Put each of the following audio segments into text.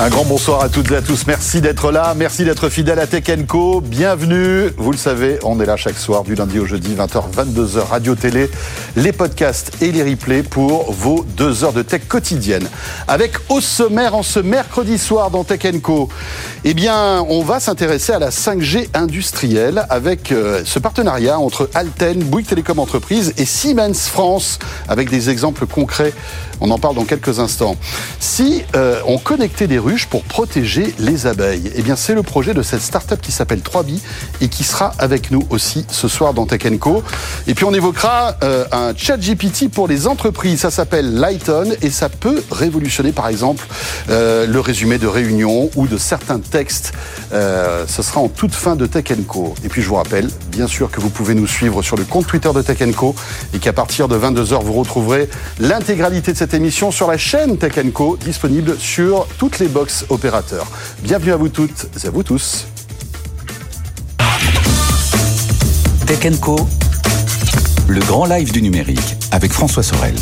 Un grand bonsoir à toutes et à tous. Merci d'être là. Merci d'être fidèle à Tech Co. Bienvenue. Vous le savez, on est là chaque soir du lundi au jeudi, 20h, 22h, radio télé, les podcasts et les replays pour vos deux heures de tech quotidienne. Avec au sommaire en ce mercredi soir dans Tech Co, eh bien, on va s'intéresser à la 5G industrielle avec euh, ce partenariat entre Alten, Bouygues Télécom Entreprises et Siemens France avec des exemples concrets. On en parle dans quelques instants. Si euh, on connectait des ruches pour protéger les abeilles, eh bien c'est le projet de cette start-up qui s'appelle 3B et qui sera avec nous aussi ce soir dans Tech Co. Et puis on évoquera euh, un chat GPT pour les entreprises. Ça s'appelle Lighton et ça peut révolutionner par exemple euh, le résumé de réunions ou de certains textes. ce sera en toute fin de Tech Co. Et puis je vous rappelle, bien sûr, que vous pouvez nous suivre sur le compte Twitter de Tech Co et qu'à partir de 22h, vous retrouverez l'intégralité de cette émission sur la chaîne Tech Co, disponible sur toutes les box opérateurs. Bienvenue à vous toutes et à vous tous. Tech Co, le grand live du numérique avec François Sorel.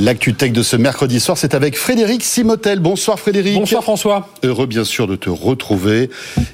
L'actu tech de ce mercredi soir, c'est avec Frédéric Simotel. Bonsoir Frédéric. Bonsoir François. Heureux bien sûr de te retrouver.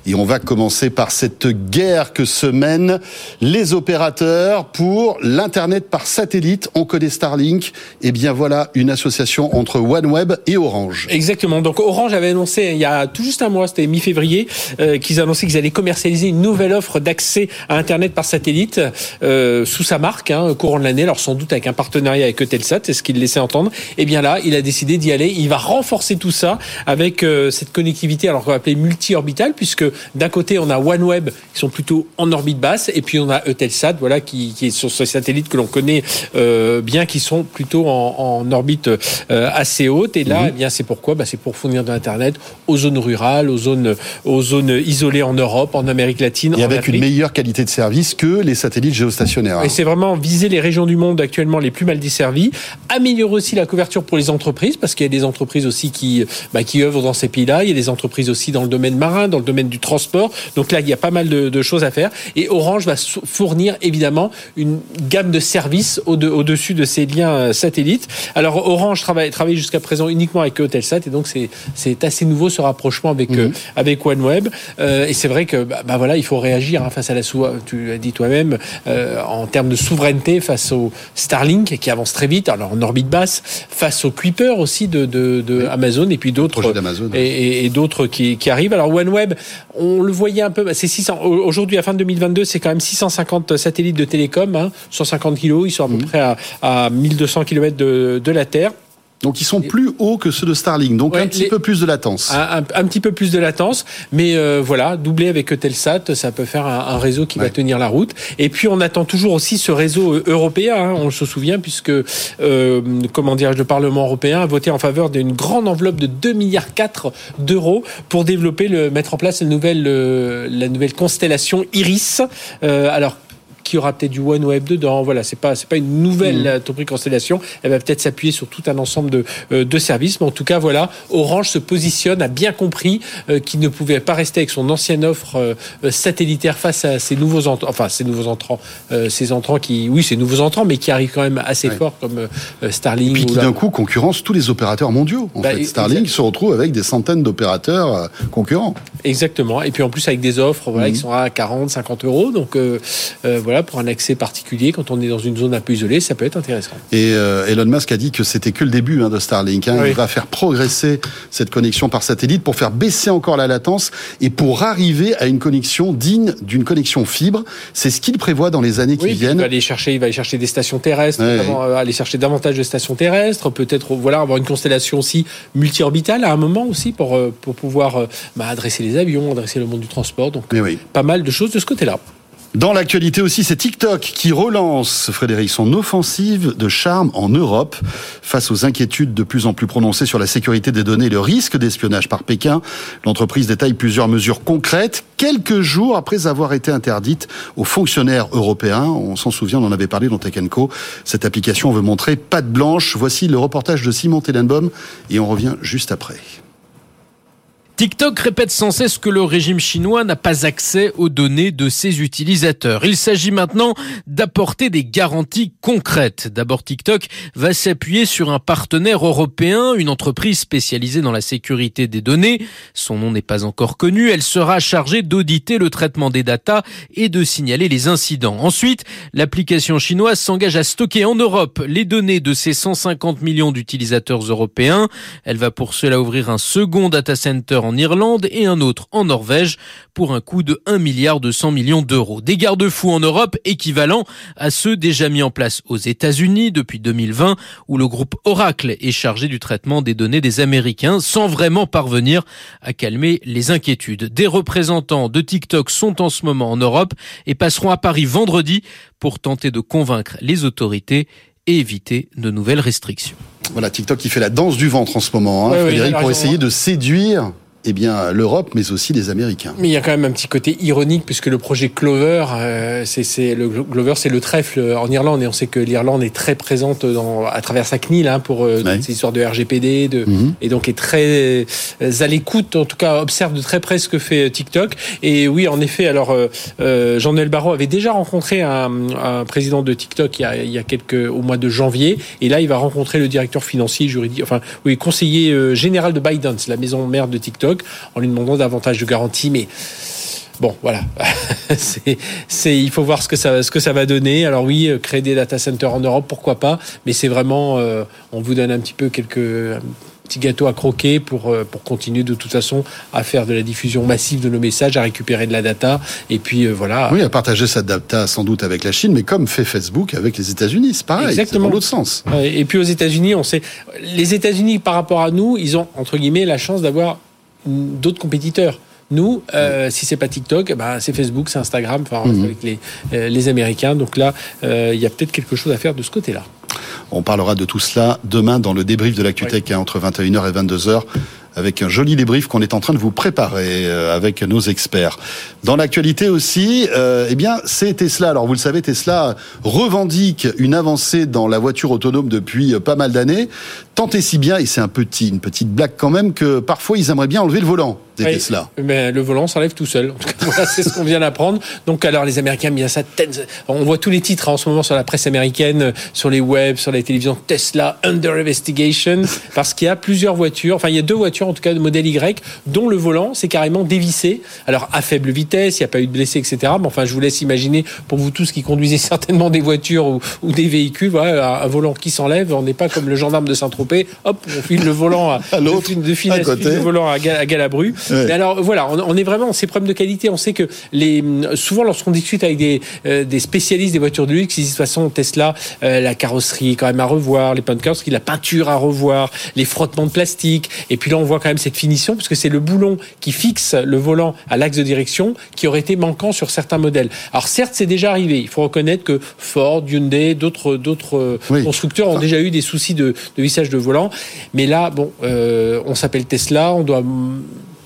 Et on va commencer par cette guerre que se mènent les opérateurs pour l'Internet par satellite. On connaît Starlink. Et eh bien voilà une association entre OneWeb et Orange. Exactement. Donc Orange avait annoncé il y a tout juste un mois, c'était mi-février, euh, qu'ils annonçaient qu'ils allaient commercialiser une nouvelle offre d'accès à Internet par satellite euh, sous sa marque, hein, courant de l'année. Alors sans doute avec un partenariat avec Eutelsat. C'est ce qu'ils entendre. Et eh bien là, il a décidé d'y aller. Il va renforcer tout ça avec euh, cette connectivité, alors qu'on va appeler multi-orbitale, puisque d'un côté on a OneWeb qui sont plutôt en orbite basse, et puis on a Eutelsat, voilà, qui, qui est sur ce satellite que l'on connaît euh, bien, qui sont plutôt en, orbite euh, assez haute. Et là, mhm. eh bien, c'est pourquoi? Bah, C'est pour fournir de l'internet aux zones rurales, aux zones, aux zones isolées en Europe, en Amérique latine, et avec une meilleure qualité de service que les satellites géostationnaires. Et c'est vraiment viser les régions du monde actuellement les plus mal desservies, améliorer aussi la couverture pour les entreprises, parce qu'il y a des entreprises aussi qui, bah, qui œuvrent dans ces pays-là. Il y a des entreprises aussi dans le domaine marin, dans le domaine du transport. Donc là, il y a pas mal de, choses à faire. Et Orange va fournir évidemment une gamme de services au-dessus de ces liens euh, satellites. Alors Orange travaille, travaille jusqu'à présent uniquement avec Eutelsat, et donc c'est assez nouveau ce rapprochement avec, mhm. euh, avec OneWeb. Euh, et c'est vrai que bah, bah, voilà, il faut réagir hein, face à la tu l'as dit toi-même, en termes de souveraineté face au Starlink qui avance très vite. Alors en orbite basse face au Kuiper aussi de, de, Amazon et puis d'autres et, et d'autres qui, qui, arrivent. Alors OneWeb, on le voyait un peu, c'est 600 aujourd'hui à fin 2022, c'est quand même 650 satellites de télécom, hein, 150 kilos, ils sont à peu mmh. près à, à 1200 km de, de la Terre. Donc ils sont plus hauts que ceux de Starlink, donc un petit peu plus de latence. Un, petit peu plus de latence, mais euh, voilà, doublé avec Eutelsat, ça peut faire un, réseau qui va tenir la route. Et puis on attend toujours aussi ce réseau euh, européen, hein, on se souvient, puisque euh, comment dirais-je, le Parlement européen a voté en faveur d'une grande enveloppe de 2 milliards 4 d'euros pour développer, le, mettre en place la nouvelle, la nouvelle constellation Iris. alors qui aura peut-être du OneWeb dedans. Voilà, c'est pas c'est pas une nouvelle mmh. constellation. Elle va peut-être s'appuyer sur tout un ensemble de, euh, de services. Mais en tout cas, voilà, Orange se positionne, a bien compris euh, qu'il ne pouvait pas rester avec son ancienne offre euh, satellitaire face à ces nouveaux entrants, enfin ces nouveaux entrants, ces entrants qui, oui, ces nouveaux entrants, mais qui arrivent quand même assez fort comme Starlink. Et puis qui d'un coup concurrence tous les opérateurs mondiaux. En bah, fait, Starlink se retrouve avec des centaines d'opérateurs concurrents. Exactement. Et puis en plus avec des offres, voilà, qui mmh. sont à 40, 50 euros. Donc voilà pour un accès particulier, quand on est dans une zone un peu isolée, ça peut être intéressant. Et euh, Elon Musk a dit que c'était que le début hein, de Starlink. Hein. Il va faire progresser cette connexion par satellite pour faire baisser encore la latence et pour arriver à une connexion digne d'une connexion fibre. C'est ce qu'il prévoit dans les années qui viennent. Il va aller chercher, il va aller chercher des stations terrestres, euh, aller chercher davantage de stations terrestres, peut-être voilà avoir une constellation aussi multi-orbitale à un moment aussi pour euh, pour pouvoir bah, adresser les avions, adresser le monde du transport. Donc pas mal de choses de ce côté-là. Dans l'actualité aussi, c'est TikTok qui relance, Frédéric, son offensive de charme en Europe. Face aux inquiétudes de plus en plus prononcées sur la sécurité des données et le risque d'espionnage par Pékin, l'entreprise détaille plusieurs mesures concrètes, quelques jours après avoir été interdite aux fonctionnaires européens. On s'en souvient, on en avait parlé dans Tech Co. Cette application veut montrer patte blanche. Voici le reportage de Simon Tellenbaum et on revient juste après. TikTok répète sans cesse que le régime chinois n'a pas accès aux données de ses utilisateurs. Il s'agit maintenant d'apporter des garanties concrètes. D'abord, TikTok va s'appuyer sur un partenaire européen, une entreprise spécialisée dans la sécurité des données. Son nom n'est pas encore connu. Elle sera chargée d'auditer le traitement des datas et de signaler les incidents. Ensuite, l'application chinoise s'engage à stocker en Europe les données de ses 150 millions d'utilisateurs européens. Elle va pour cela ouvrir un second data center en Irlande et un autre en Norvège pour un coût de 1 milliard de 100 millions d'euros. Des garde-fous en Europe équivalents à ceux déjà mis en place aux États-Unis depuis 2020 où le groupe Oracle est chargé du traitement des données des Américains sans vraiment parvenir à calmer les inquiétudes. Des représentants de TikTok sont en ce moment en Europe et passeront à Paris vendredi pour tenter de convaincre les autorités et éviter de nouvelles restrictions. Voilà, TikTok qui fait la danse du ventre en ce moment, hein, Frédéric, pour essayer de séduire eh bien, l'Europe, mais aussi les Américains. Mais il y a quand même un petit côté ironique, puisque le projet Clover, euh, c'est le Clover, c'est le trèfle en Irlande, et on sait que l'Irlande est très présente dans, à travers sa CNIL hein, pour euh, ces histoires de RGPD, de, mhm. et donc est très euh, à l'écoute, en tout cas observe de très près ce que fait TikTok. Et oui, en effet, alors Jean-Noël Barrot avait déjà rencontré un, un, président de TikTok il y, a, il y a quelques au mois de janvier, et là il va rencontrer le directeur financier juridique, enfin oui, conseiller général de Biden, c'est la maison mère de TikTok en lui demandant davantage de garanties. Mais Bon, voilà. c'est, il faut voir ce que ça, ce que ça va donner. Alors oui, euh, créer des data centers en Europe, pourquoi pas. Mais c'est vraiment, euh, on vous donne un petit peu quelques petits gâteaux à croquer pour euh, pour continuer de toute façon à faire de la diffusion massive de nos messages, à récupérer de la data et puis voilà. Oui, à partager cette data sans doute avec la Chine, mais comme fait Facebook avec les États-Unis, c'est pareil. Exactement. dans l'autre sens. Et puis aux États-Unis, on sait, les États-Unis par rapport à nous, ils ont entre guillemets la chance d'avoir d'autres compétiteurs. Nous, euh, si c'est pas TikTok, bah, c'est Facebook, c'est Instagram, enfin mhm. avec les, euh, les Américains. Donc là, euh, il y a peut-être quelque chose à faire de ce côté-là. On parlera de tout cela demain dans le débrief de l'ActuTech hein, entre 21h et 22h avec un joli débrief qu'on est en train de vous préparer euh, avec nos experts. Dans l'actualité aussi, euh, eh bien, c'est Tesla. Alors, vous le savez, Tesla revendique une avancée dans la voiture autonome depuis euh, pas mal d'années. Tant et si bien, et c'est un petit, une petite blague quand même, que parfois ils aimeraient bien enlever le volant des Tesla. Mais le volant s'enlève tout seul. En tout cas, voilà, c'est ce qu'on vient d'apprendre. Donc, alors, les Américains, bien ça, on voit tous les titres hein, en ce moment sur la presse américaine, sur les webs, sur la télévision. Tesla under investigation, parce qu'il y a plusieurs voitures. Enfin, il y a deux voitures en tout cas de modèle Y, dont le volant s'est carrément dévissé. Alors à faible vitesse, il n'y a pas eu de blessés, etc. Mais enfin, je vous laisse imaginer pour vous tous qui conduisez certainement des voitures ou, des véhicules, voilà, un volant qui s'enlève. On n'est pas comme le gendarme de Saint-Tropez. Hop, on file le volant à, l'autre, de finesse, le volant à, Galabru. Mais alors voilà, on, est vraiment ces problèmes de qualité. On sait que les souvent lorsqu'on discute avec des, euh, des spécialistes des voitures de luxe, ils disent de toute façon Tesla, euh, la carrosserie quand même à revoir, les bunkers, la peinture à revoir, les frottements de plastique. Et puis là, on voit quand même cette finition, puisque c'est le boulon qui fixe le volant à l'axe de direction qui aurait été manquant sur certains modèles. Alors certes, c'est déjà arrivé. Il faut reconnaître que Ford, Hyundai, d'autres d'autres constructeurs ont déjà eu des soucis de, de, vissage de volant. Mais là, bon, euh, on s'appelle Tesla, on doit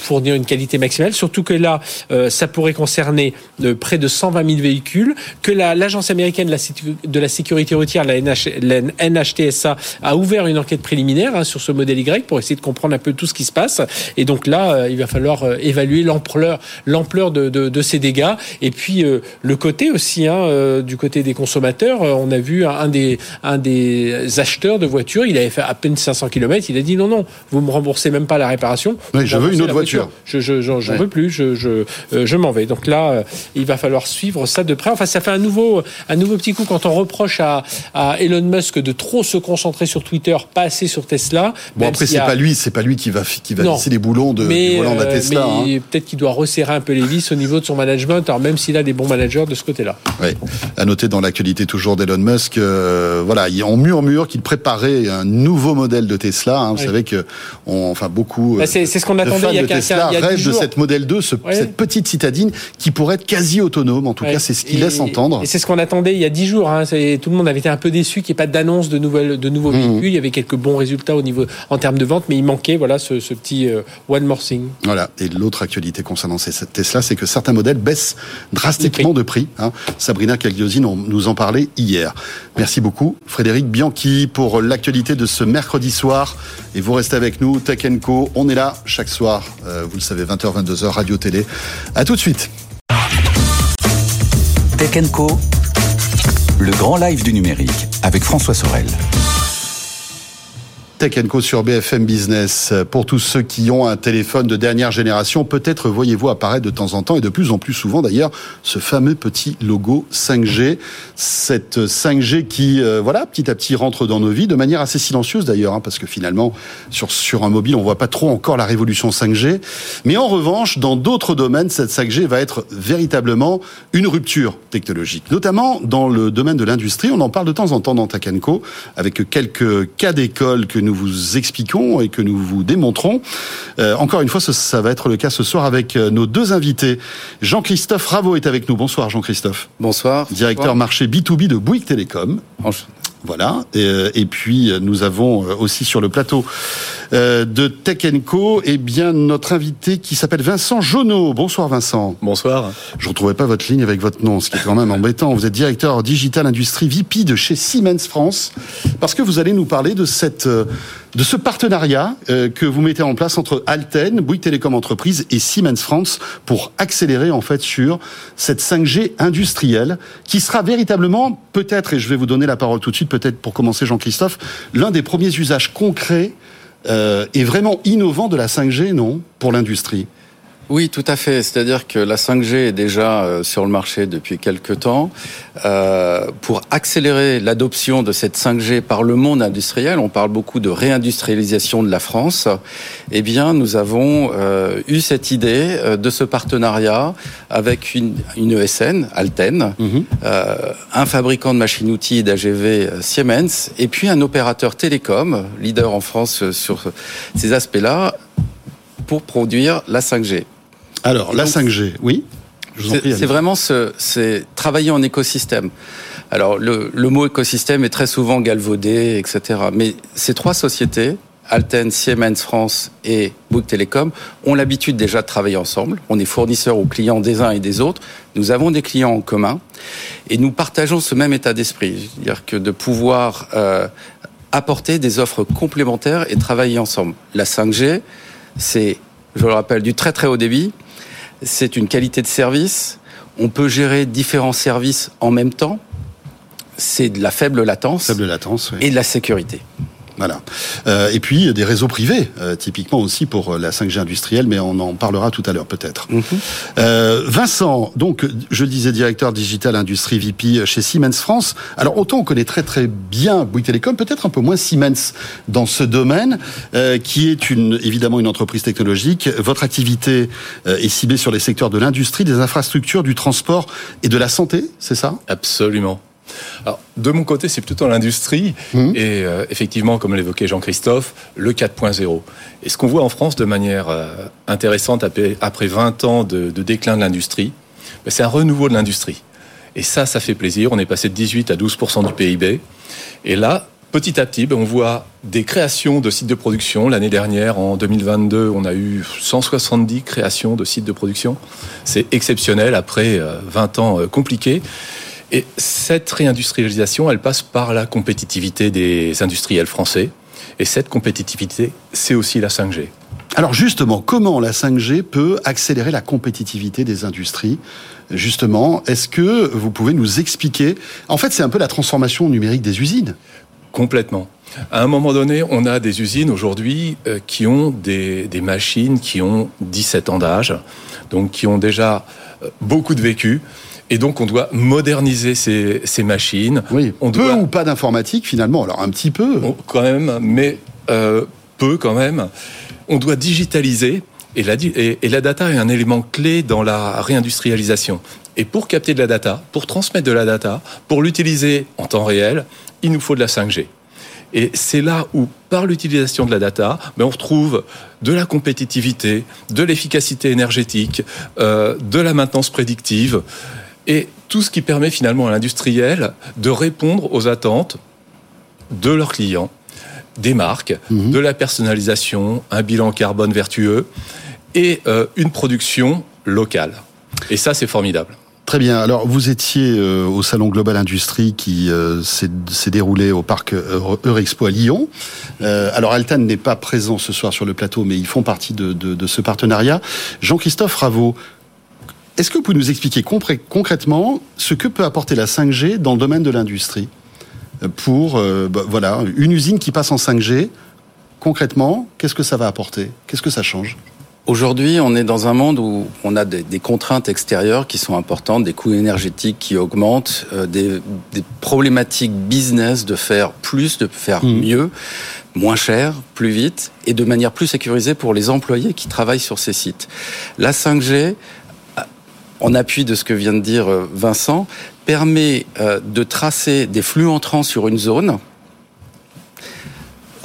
fournir une qualité maximale, surtout que là, euh, ça pourrait concerner euh, près de 120 000 véhicules, que l'agence américaine de la, de la, sécurité routière, la, NHTSA, a ouvert une enquête préliminaire hein, sur ce modèle Y pour essayer de comprendre un peu tout ce qui se passe. Et donc là, euh, il va falloir évaluer l'ampleur, l'ampleur de, de, de, ces dégâts. Et puis le côté aussi, hein, du côté des consommateurs, on a vu un des, un des acheteurs de voitures, il avait fait à peine 500 km, il a dit non, non, vous me remboursez même pas la réparation. Oui, je veux une autre voiture. Je je j'en veux plus. Je je, euh, je m'en vais. Donc là, euh, il va falloir suivre ça de près. Enfin, ça fait un nouveau un nouveau petit coup quand on reproche à, à Elon Musk de trop se concentrer sur Twitter, pas assez sur Tesla. Bon après, c'est pas lui, c'est pas lui qui va qui va les boulons de mais, du volant de la euh, Tesla. Mais hein. peut-être qu'il doit resserrer un peu les vis au niveau de son management. Alors même s'il a des bons managers de ce côté-là. Oui. À noter dans l'actualité toujours d'Elon Musk, euh, voilà, on murmure qu'il préparait un nouveau modèle de Tesla. Hein. Vous savez que on, enfin beaucoup. Bah, c'est ce qu'on attendait il y a Tesla rêve de cette modèle 2, cette petite citadine qui pourrait être quasi autonome. En tout cas, c'est ce qu'il laisse entendre. Et c'est ce qu'on attendait il y a 10 jours. Hein. Tout le monde avait été un peu déçu qu'il n'y ait pas d'annonce de, nouvelles, de nouveaux mmh. véhicules. Il y avait quelques bons résultats au niveau, en termes de vente, mais il manquait voilà, ce, petit euh, one more thing. Voilà. Et l'autre actualité concernant cette Tesla, c'est que certains modèles baissent drastiquement de prix. Hein. Sabrina Cagliosi nous en parlait hier. Merci beaucoup, Frédéric Bianchi, pour l'actualité de ce mercredi soir. Et vous restez avec nous, Tech Co. On est là chaque soir Euh, vous le savez, 20h, 22h, radio-télé. À tout de suite. Tech Co, le grand live du numérique avec François Sorel. Tech Co sur BFM Business. Pour tous ceux qui ont un téléphone de dernière génération, peut-être voyez-vous apparaître de temps en temps et de plus en plus souvent d'ailleurs ce fameux petit logo 5G. Cette 5G qui, euh, voilà, petit à petit rentre dans nos vies de manière assez silencieuse d'ailleurs, hein, parce que finalement sur sur un mobile on voit pas trop encore la révolution 5G. Mais en revanche, dans d'autres domaines, cette 5G va être véritablement une rupture technologique, notamment dans le domaine de l'industrie. On en parle de temps en temps dans Tech Co avec quelques cas d'école que nous nous vous expliquons et que nous vous démontrons. Euh, encore une fois, ça, ça, va être le cas ce soir avec euh, nos deux invités. Jean-Christophe Raveau est avec nous. Bonsoir Jean-Christophe. Bonsoir. Directeur Bonsoir. marché B2B de Bouygues Télécom. Voilà. Et, euh, et, puis nous avons aussi sur le plateau euh, de Tech Co, eh bien notre invité qui s'appelle Vincent Jonot. Bonsoir Vincent. Bonsoir. Je ne retrouvais pas votre ligne avec votre nom, ce qui est quand même embêtant. Vous êtes directeur digital industrie VP de chez Siemens France, parce que vous allez nous parler de cette de ce partenariat euh, que vous mettez en place entre Alten, Bouygues Télécom Entreprise et Siemens France pour accélérer en fait sur cette 5G industrielle qui sera véritablement peut-être et je vais vous donner la parole tout de suite peut-être pour commencer Jean-Christophe l'un des premiers usages concrets euh, et vraiment innovants de la 5G non pour l'industrie? Oui, tout à fait. C'est-à-dire que la 5G est déjà euh, sur le marché depuis quelques temps. Euh, pour accélérer l'adoption de cette 5G par le monde industriel, on parle beaucoup de réindustrialisation de la France. Eh bien, nous avons euh, eu cette idée de ce partenariat avec une, une ESN, Alten, mm -hmm. un fabricant de machines-outils d'AGV Siemens, et puis un opérateur télécom, leader en France sur ces aspects-là, pour produire la 5G. Alors, la 5G, oui c'est vraiment ce, c'est travailler en écosystème. Alors le, le, mot écosystème est très souvent galvaudé, etc. Mais ces trois sociétés, Alten, Siemens France et Bouygues Télécom, ont l'habitude déjà de travailler ensemble. On est fournisseurs aux clients des uns et des autres. Nous avons des clients en commun et nous partageons ce même état d'esprit, c'est-à-dire que de pouvoir euh, apporter des offres complémentaires et travailler ensemble. La 5G, c'est, je le rappelle, du très très haut débit c'est une qualité de service. On peut gérer différents services en même temps. C'est de la faible latence, faible latence oui. et de la sécurité. Voilà. Euh, et puis des réseaux privés, euh, typiquement aussi pour la 5G industrielle, mais on en parlera tout à l'heure peut-être. Mm -hmm. euh, Vincent, donc je le disais directeur digital industrie VP chez Siemens France. Alors autant on connaît très très bien Bouygues Télécom, peut-être un peu moins Siemens dans ce domaine, euh, qui est une évidemment une entreprise technologique. Votre activité euh, est ciblée sur les secteurs de l'industrie, des infrastructures, du transport et de la santé, c'est ça? Absolument. Alors, de mon côté, c'est plutôt l'industrie mmh. et euh, effectivement, comme l'évoquait Jean-Christophe, le 4.0. Et ce qu'on voit en France de manière euh, intéressante après, après 20 ans de, de déclin de l'industrie, ben, c'est un renouveau de l'industrie. Et ça, ça fait plaisir. On est passé de 18 à 12% du PIB. Et là, petit à petit, ben, on voit des créations de sites de production. L'année dernière, en 2022, on a eu 170 créations de sites de production. C'est exceptionnel après 20 ans compliqués. Et cette réindustrialisation, elle passe par la compétitivité des industriels français. Et cette compétitivité, c'est aussi la 5G. Alors justement, comment la 5G peut accélérer la compétitivité des industries? Justement, est-ce que vous pouvez nous expliquer? En fait, c'est un peu la transformation numérique des usines. Complètement. À un moment donné, on a des usines aujourd'hui euh, qui ont des, des, machines qui ont 17 ans d'âge, donc qui ont déjà euh, beaucoup de vécu. Et donc, on doit moderniser ces, ces machines. Oui, on peu doit... ou pas d'informatique, finalement. Alors, un petit peu. Quand même, mais euh, peu quand même. On doit digitaliser. Et la, et, et la data est un élément clé dans la réindustrialisation. Et pour capter de la data, pour transmettre de la data, pour l'utiliser en temps réel, il nous faut de la 5G. Et c'est là où, par l'utilisation de la data, ben on retrouve de la compétitivité, de l'efficacité énergétique, euh, de la maintenance prédictive, et tout ce qui permet finalement à l'industriel de répondre aux attentes de leurs clients, des marques, mmh. de la personnalisation, un bilan carbone vertueux et euh, une production locale. Et ça, c'est formidable. Très bien. Alors, vous étiez euh, au Salon Global Industrie qui euh, s'est déroulé au parc Eurexpo à Lyon. Euh, alors, Altan n'est pas présent ce soir sur le plateau, mais ils font partie de, de, de ce partenariat. Jean-Christophe Raveau, est-ce que vous pouvez nous expliquer concrètement ce que peut apporter la 5G dans le domaine de l'industrie? Pour bah, voilà une usine qui passe en 5G Concrètement, qu'est-ce que ça va apporter? Qu'est-ce que ça change? Aujourd'hui, on est dans un monde où on a des, contraintes extérieures qui sont importantes, des coûts énergétiques qui augmentent, euh, des, problématiques business de faire plus, de faire mmh. mieux, moins cher, plus vite et de manière plus sécurisée pour les employés qui travaillent sur ces sites. La 5G, en appui de ce que vient de dire euh, Vincent, permet euh, de tracer des flux entrants sur une zone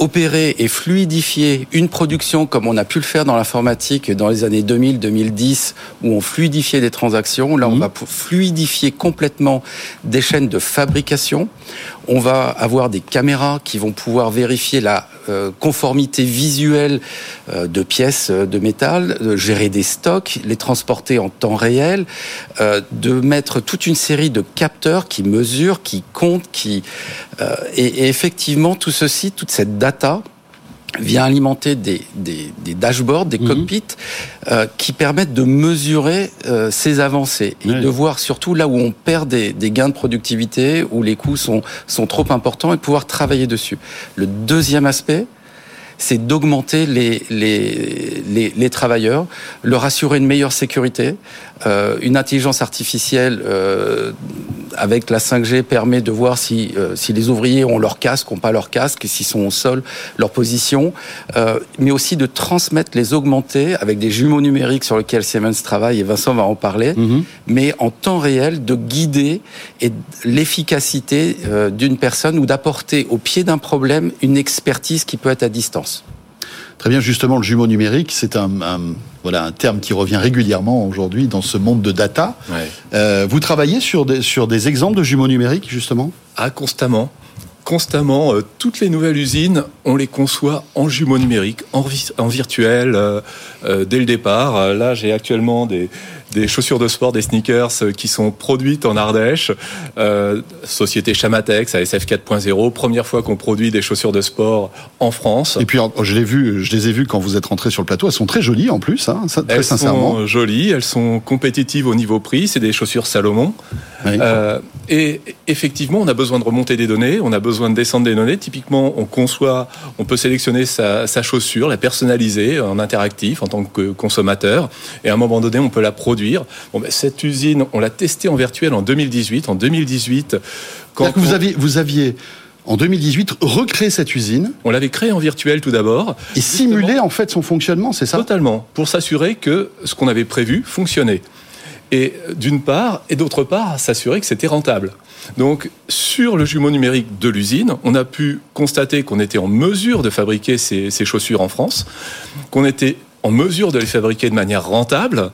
opérer et fluidifier une production comme on a pu le faire dans l'informatique dans les années 2000-2010 où on fluidifiait des transactions. Là, on mhm. va fluidifier complètement des chaînes de fabrication. On va avoir des caméras qui vont pouvoir vérifier la euh, conformité visuelle euh, de pièces euh, de métal, gérer des stocks, les transporter en temps réel, de mettre toute une série de capteurs qui mesurent, qui comptent, qui et, et effectivement tout ceci, toute cette data vient alimenter des, des, des dashboards, des mhm. cockpits euh, qui permettent de mesurer euh, ces avancées et de voir surtout là où on perd des, des, gains de productivité, où les coûts sont, sont trop importants et de pouvoir travailler dessus. Le deuxième aspect, c'est d'augmenter les, les, les, les, travailleurs, leur assurer une meilleure sécurité. Euh, une intelligence artificielle euh, avec la 5G permet de voir si, euh, si les ouvriers ont leur casque, ont pas leur casque, s'ils sont au sol, leur position, euh, mais aussi de transmettre les augmenter avec des jumeaux numériques sur lesquels Siemens travaille, et Vincent va en parler, mhm. mais en temps réel de guider et l'efficacité euh, d'une personne ou d'apporter au pied d'un problème une expertise qui peut être à distance. Très bien, justement, le jumeau numérique, c'est un, voilà, un terme qui revient régulièrement aujourd'hui dans ce monde de data. Euh, vous travaillez sur des, sur des exemples de jumeaux numériques, justement? Ah, constamment. Constamment, euh, toutes les nouvelles usines, on les conçoit en jumeaux numériques, en, en virtuel, euh, dès le départ. Là, j'ai actuellement des, des chaussures de sport, des sneakers euh, qui sont produites en Ardèche. Euh, société Chamatex, ASF 4.0, première fois qu'on produit des chaussures de sport en France. Et puis je l'ai vu, je les ai vues quand vous êtes rentré sur le plateau. Elles sont très jolies en plus, hein, très elles sincèrement. Elles sont jolies, elles sont compétitives au niveau prix. C'est des chaussures Salomon. Euh, et effectivement, on a besoin de remonter des données, on a besoin de descendre des données. Typiquement, on conçoit, on peut sélectionner sa, sa chaussure, la personnaliser en interactif en tant que consommateur, et à un moment donné, on peut la produire Bon, ben, cette usine, on l'a testée en virtuel en 2018. En 2018, quand vous, aviez, vous aviez en 2018 recréé cette usine. On l'avait créée en virtuel tout d'abord. Et simulé en fait son fonctionnement, c'est ça? Totalement, pour s'assurer que ce qu'on avait prévu fonctionnait. Et d'une part, et d'autre part, s'assurer que c'était rentable. Donc, sur le jumeau numérique de l'usine, on a pu constater qu'on était en mesure de fabriquer ces, chaussures en France, qu'on était en mesure de les fabriquer de manière rentable.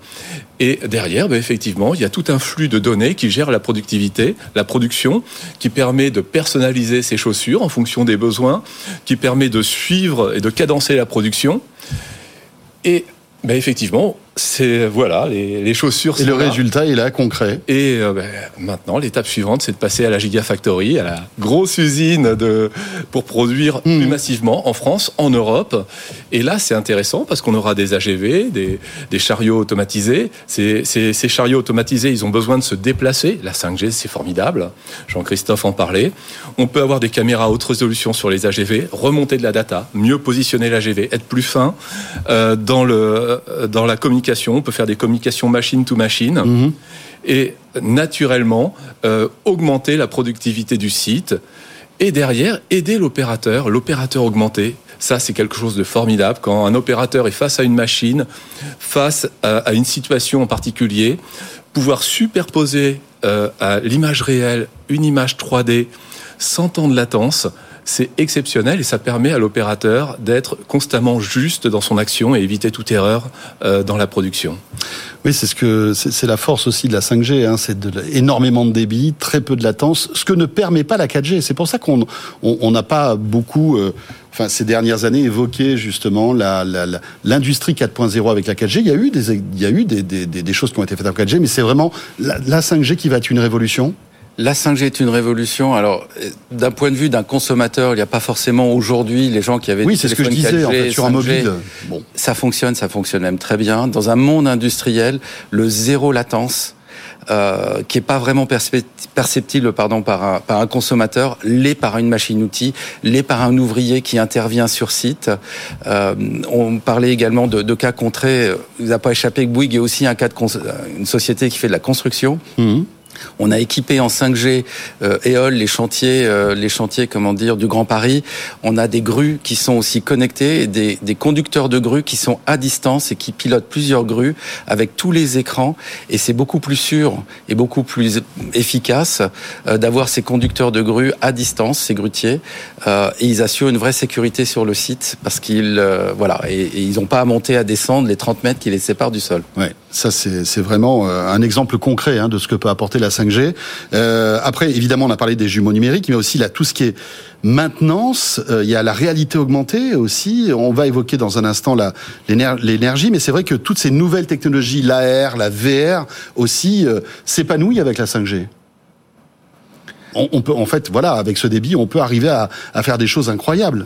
Et derrière, ben effectivement, il y a tout un flux de données qui gère la productivité, la production, qui permet de personnaliser ces chaussures en fonction des besoins, qui permet de suivre et de cadencer la production. Et ben effectivement, c'est voilà les, les, chaussures. Et le résultat est là concret. Et euh, ben, maintenant, l'étape suivante, c'est de passer à la Gigafactory, à la grosse usine de pour produire mmh. plus massivement en France, en Europe. Et là, c'est intéressant parce qu'on aura des AGV, des, des chariots automatisés. Ces, ces, ces, chariots automatisés, ils ont besoin de se déplacer. La 5G, c'est formidable. Jean-Christophe en parlait. On peut avoir des caméras à haute résolution sur les AGV, remonter de la data, mieux positionner l'AGV, être plus fin euh, dans le dans la communication on peut faire des communications machine to machine. Mhm. Et naturellement, euh, augmenter la productivité du site. Et derrière, aider l'opérateur, l'opérateur augmenté. Ça, c'est quelque chose de formidable. Quand un opérateur est face à une machine, face à, une situation en particulier, pouvoir superposer euh, à l'image réelle une image 3D sans temps de latence, c'est exceptionnel et ça permet à l'opérateur d'être constamment juste dans son action et éviter toute erreur euh, dans la production. Oui, c'est ce que c'est la force aussi de la 5G. Hein, c'est énormément de débit, très peu de latence, ce que ne permet pas la 4G. C'est pour ça qu'on n'a on, pas beaucoup. Euh, enfin, ces dernières années, évoqué justement l'industrie 4.0 avec la 4G. Il y a eu, des, il y a eu des, des, choses qui ont été faites avec la 4G, mais c'est vraiment la, la 5G qui va être une révolution la 5G est une révolution. Alors, d'un point de vue d'un consommateur, il n'y a pas forcément aujourd'hui les gens qui avaient oui, c'est ce que je disais 4G, en fait, sur un mobile. Bon. Ça fonctionne, ça fonctionne même très bien. Dans un monde industriel, le zéro latence. Euh, qui est pas vraiment perceptible pardon par un, par un consommateur, l'est par une machine-outil, l'est par un ouvrier qui intervient sur site. Euh, on parlait également de, de cas contrés. Il vous a pas échappé que Bouygues est aussi un cas de une société qui fait de la construction. Mmh. On a équipé en 5G euh, EOL les chantiers, euh, les chantiers comment dire du Grand Paris. On a des grues qui sont aussi connectées, et des, des, conducteurs de grues qui sont à distance et qui pilotent plusieurs grues avec tous les écrans. Et c'est beaucoup plus sûr et beaucoup plus efficace euh, d'avoir ces conducteurs de grues à distance, ces grutiers, euh, et ils assurent une vraie sécurité sur le site parce qu'ils euh, voilà et, ils n'ont pas à monter à descendre les 30 mètres qui les séparent du sol. Ouais, ça c'est vraiment un exemple concret hein, de ce que peut apporter la 5G. Euh, après, évidemment, on a parlé des jumeaux numériques, mais aussi là, tout ce qui est maintenance, euh, il y a la réalité augmentée aussi. On va évoquer dans un instant l'énergie, mais c'est vrai que toutes ces nouvelles technologies, l'AR, la VR aussi, euh, s'épanouissent avec la 5G. On, peut, en fait, voilà, avec ce débit, on peut arriver à, à faire des choses incroyables.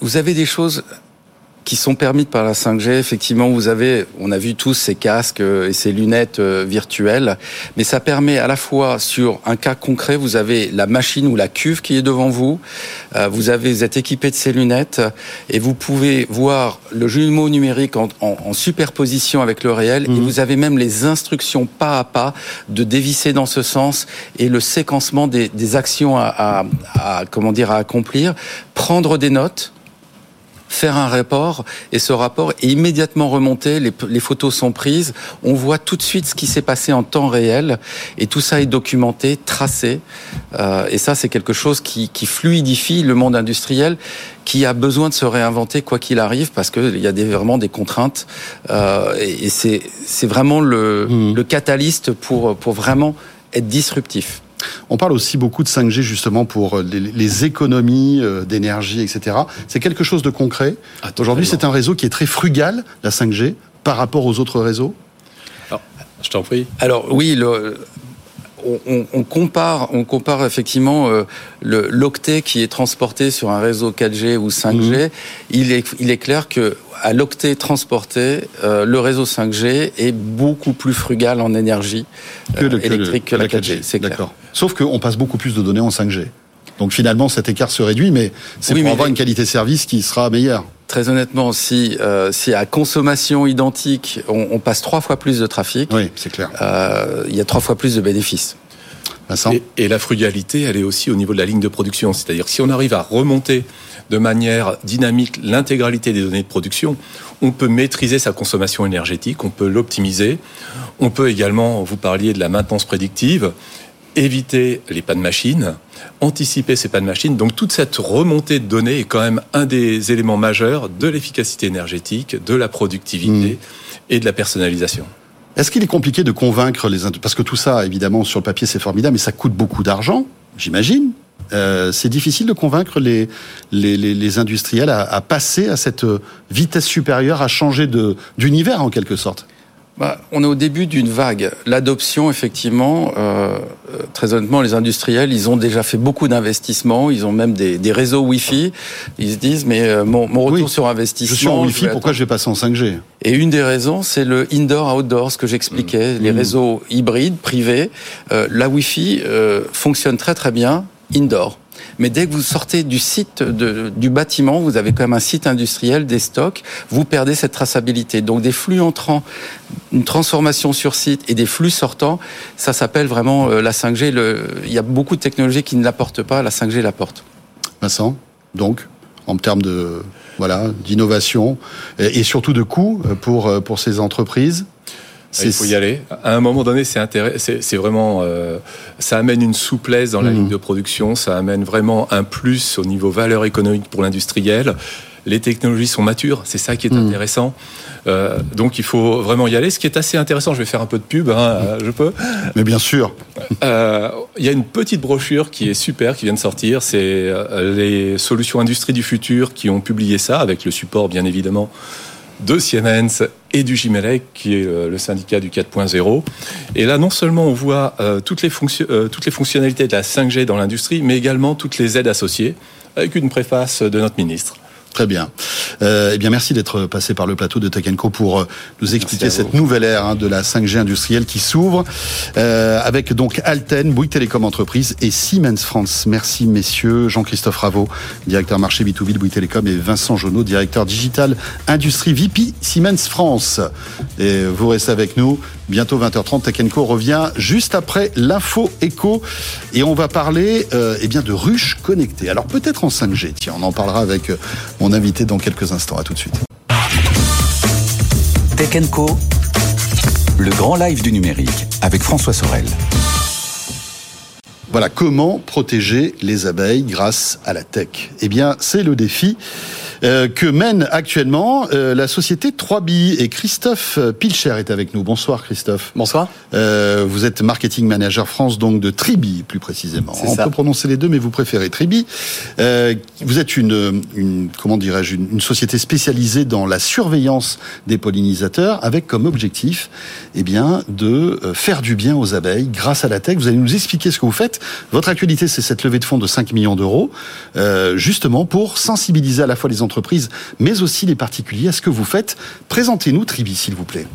Vous avez des choses qui sont permis par la 5G. Effectivement, vous avez, on a vu tous ces casques euh, et ces lunettes euh, virtuelles, mais ça permet à la fois sur un cas concret, vous avez la machine ou la cuve qui est devant vous, euh, vous avez, vous êtes équipé de ces lunettes et vous pouvez voir le jumeau numérique en, en, superposition avec le réel et mhm. vous avez même les instructions pas à pas de dévisser dans ce sens et le séquencement des, des actions à, à, à, comment dire à accomplir, prendre des notes faire un rapport et ce rapport est immédiatement remonté, les, les, photos sont prises, on voit tout de suite ce qui s'est passé en temps réel et tout ça est documenté, tracé euh, et ça c'est quelque chose qui, qui, fluidifie le monde industriel qui a besoin de se réinventer quoi qu'il arrive parce qu'il y a des, vraiment des contraintes euh, et, et c'est vraiment le, mmh. le catalyste pour, pour vraiment être disruptif. On parle aussi beaucoup de 5G justement pour euh, les, économies euh, d'énergie, etc. C'est quelque chose de concret. Ah, Aujourd'hui, c'est un réseau qui est très frugal, la 5G, par rapport aux autres réseaux? Alors, je t'en prie. Alors oui, le, on, compare, on compare effectivement euh, l'octet qui est transporté sur un réseau 4G ou 5G. Mmh. Il, est, il est clair que à l'octet transporté, euh, le réseau 5G est beaucoup plus frugal en énergie euh, électrique que, la 4G. C'est clair. Sauf qu'on passe beaucoup plus de données en 5G. Donc finalement, cet écart se réduit, mais c'est pour avoir une qualité de service qui sera meilleure. Très honnêtement, si, euh, si à consommation identique, on, on, passe trois fois plus de trafic, oui, c'est clair. Euh, il y a trois fois plus de bénéfices. Et, et, la frugalité, elle est aussi au niveau de la ligne de production. C'est-à-dire si on arrive à remonter de manière dynamique l'intégralité des données de production, on peut maîtriser sa consommation énergétique, on peut l'optimiser. On peut également, vous parliez de la maintenance prédictive, éviter les pannes machines, anticiper ces pannes machines. Donc toute cette remontée de données est quand même un des éléments majeurs de l'efficacité énergétique, de la productivité mmh. et de la personnalisation. Est-ce qu'il est compliqué de convaincre les parce que tout ça évidemment sur le papier c'est formidable mais ça coûte beaucoup d'argent, j'imagine. Euh, c'est difficile de convaincre les, les, les, les industriels à, à, passer à cette vitesse supérieure, à changer d'univers en quelque sorte. Bah, on est au début d'une vague. L'adoption, effectivement, euh, très honnêtement, les industriels, ils ont déjà fait beaucoup d'investissements. Ils ont même des, des, réseaux Wi-Fi. Ils se disent, mais euh, mon, mon retour oui, sur investissement. Je suis en Wi-Fi, pourquoi je vais passer en 5G Et une des raisons, c'est le indoor-outdoor, ce que j'expliquais, mmh. les mmh. réseaux hybrides, privés. Euh, la Wi-Fi euh, fonctionne très très bien indoor. Mais dès que vous sortez du site du bâtiment, vous avez quand même un site industriel, des stocks, vous perdez cette traçabilité. Donc des flux entrants, une transformation sur site et des flux sortants, ça s'appelle vraiment euh, la 5G. Le, il y a beaucoup de technologies qui ne l'apportent pas, la 5G l'apporte. Vincent, donc, en termes de voilà d'innovation et, surtout de coûts pour, pour ces entreprises il faut y aller. À un moment donné, c'est vraiment, euh, ça amène une souplesse dans la mmh. ligne de production, ça amène vraiment un plus au niveau valeur économique pour l'industriel. les technologies sont matures, c'est ça qui est intéressant. Euh, donc il faut vraiment y aller. Ce qui est assez intéressant, je vais faire un peu de pub, hein, euh, je peux. Mais bien sûr. Euh, Il y a une petite brochure qui est super, qui vient de sortir. C'est les solutions industrie du futur qui ont publié ça, avec le support bien évidemment de Siemens et du Gimelec, qui est euh, le syndicat du 4.0. Et là, non seulement on voit euh, toutes, les euh, toutes les fonctionnalités de la 5G dans l'industrie, mais également toutes les aides associées, avec une préface de notre ministre. Très bien. Euh, eh bien, merci d'être passé par le plateau de Tech Co pour euh, nous expliquer cette nouvelle ère hein, de la 5G industrielle qui s'ouvre euh, avec donc Alten, Bouygues Télécom Entreprise et Siemens France. Merci messieurs. Jean-Christophe Raveau, directeur marché B2B de Bouygues Télécom et Vincent Jonot, directeur digital industrie VP Siemens France. Et vous restez avec nous. Bientôt 20h30, Tech Co revient juste après l'info éco et on va parler euh, eh bien de ruches connectées. Alors peut-être en 5G. Tiens, on en parlera avec euh, mon invité dans quelques instants. À tout de suite. Tech Co, le grand live du numérique avec François Sorel. Voilà, comment protéger les abeilles grâce à la tech? Eh bien, c'est le défi euh, que mène actuellement euh, la société 3B. Et Christophe Pilcher est avec nous. Bonsoir Christophe. Bonsoir. Euh, vous êtes marketing manager France, donc de Tribi plus précisément. On ça. peut prononcer les deux, mais vous préférez Tribi. Euh, vous êtes une, une comment dirais-je, une, une société spécialisée dans la surveillance des pollinisateurs, avec comme objectif, eh bien, de euh, faire du bien aux abeilles grâce à la tech. Vous allez nous expliquer ce que vous faites. Votre actualité, c'est cette levée de fonds de 5 millions d'euros, euh, justement pour sensibiliser à la fois les entreprises, mais aussi les particuliers à ce que vous faites. Présentez-nous Tribi, s'il vous plaît.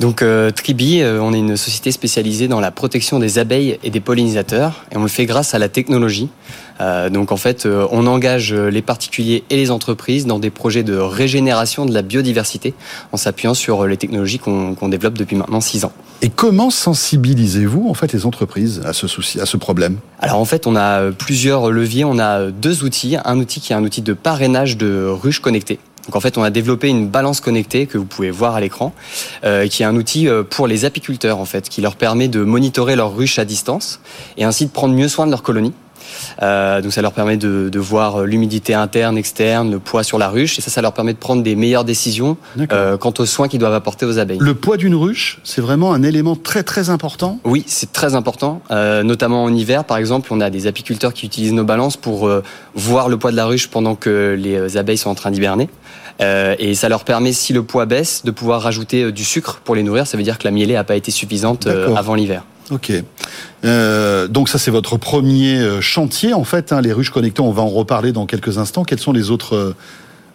Donc euh, Tribi, euh, on est une société spécialisée dans la protection des abeilles et des pollinisateurs, et on le fait grâce à la technologie. Euh, donc en fait, euh, on engage les particuliers et les entreprises dans des projets de régénération de la biodiversité, en s'appuyant sur les technologies qu'on développe depuis maintenant six ans. Et comment sensibilisez-vous en fait les entreprises à ce souci, à ce problème? Alors en fait, on a plusieurs leviers. On a deux outils. Un outil qui est un outil de parrainage de ruches connectées. Donc en fait, on a développé une balance connectée que vous pouvez voir à l'écran, euh, qui est un outil euh, pour les apiculteurs en fait, qui leur permet de monitorer leurs ruches à distance et ainsi de prendre mieux soin de leur colonie. Euh, donc ça leur permet de, de voir l'humidité interne, externe, le poids sur la ruche, et ça, ça leur permet de prendre des meilleures décisions euh, quant aux soins qu'ils doivent apporter aux abeilles. Le poids d'une ruche, c'est vraiment un élément très très important? Oui, c'est très important, euh, notamment en hiver. Par exemple, on a des apiculteurs qui utilisent nos balances pour euh, voir le poids de la ruche pendant que les euh, abeilles sont en train d'hiberner. Euh, et ça leur permet, si le poids baisse, de pouvoir rajouter euh, du sucre pour les nourrir. Ça veut dire que la mielée n'a pas été suffisante euh, avant l'hiver. Ok. Euh, donc ça c'est votre premier euh, chantier en fait, hein, les ruches connectées. On va en reparler dans quelques instants. Quelles sont les autres euh,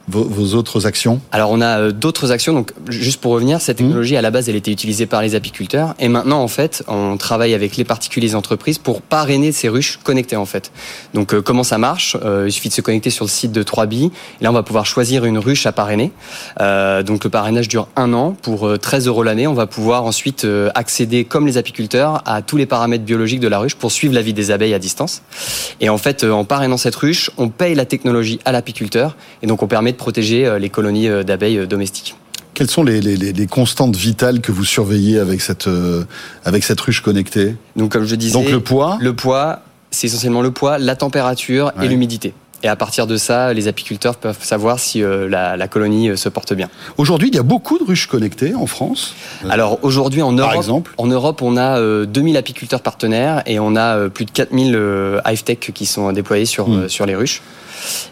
vos, vos autres actions Alors on a euh, d'autres actions. Donc juste pour revenir, cette technologie à la base, elle était utilisée par les apiculteurs, et maintenant en fait, on travaille avec les particuliers et entreprises pour parrainer ces ruches connectées en fait. Donc euh, comment ça marche? Euh, Il suffit de se connecter sur le site de 3B. Et là, on va pouvoir choisir une ruche à parrainer. Donc le parrainage dure un an pour euh, 13 euros l'année. On va pouvoir ensuite accéder, comme les apiculteurs, à tous les paramètres biologiques de la ruche pour suivre la vie des abeilles à distance. Et en fait, en parrainant cette ruche, on paye la technologie à l'apiculteur, et donc on permet de protéger euh, les colonies euh, d'abeilles euh, domestiques. Quelles sont les, les- les- les constantes vitales que vous surveillez avec cette euh, avec cette ruche connectée? Donc comme je disais, Donc le poids? le poids, c'est essentiellement le poids, la température Ouais. et l'humidité. Et à partir de ça, les apiculteurs peuvent savoir si euh, la, la colonie euh, se porte bien. Aujourd'hui, il y a beaucoup de ruches connectées en France. Alors aujourd'hui en Par Europe, exemple en Europe, on a euh, 2000 apiculteurs partenaires et on a euh, plus de 4000 euh, Hive-Tech qui sont déployés sur Mm. euh, sur les ruches.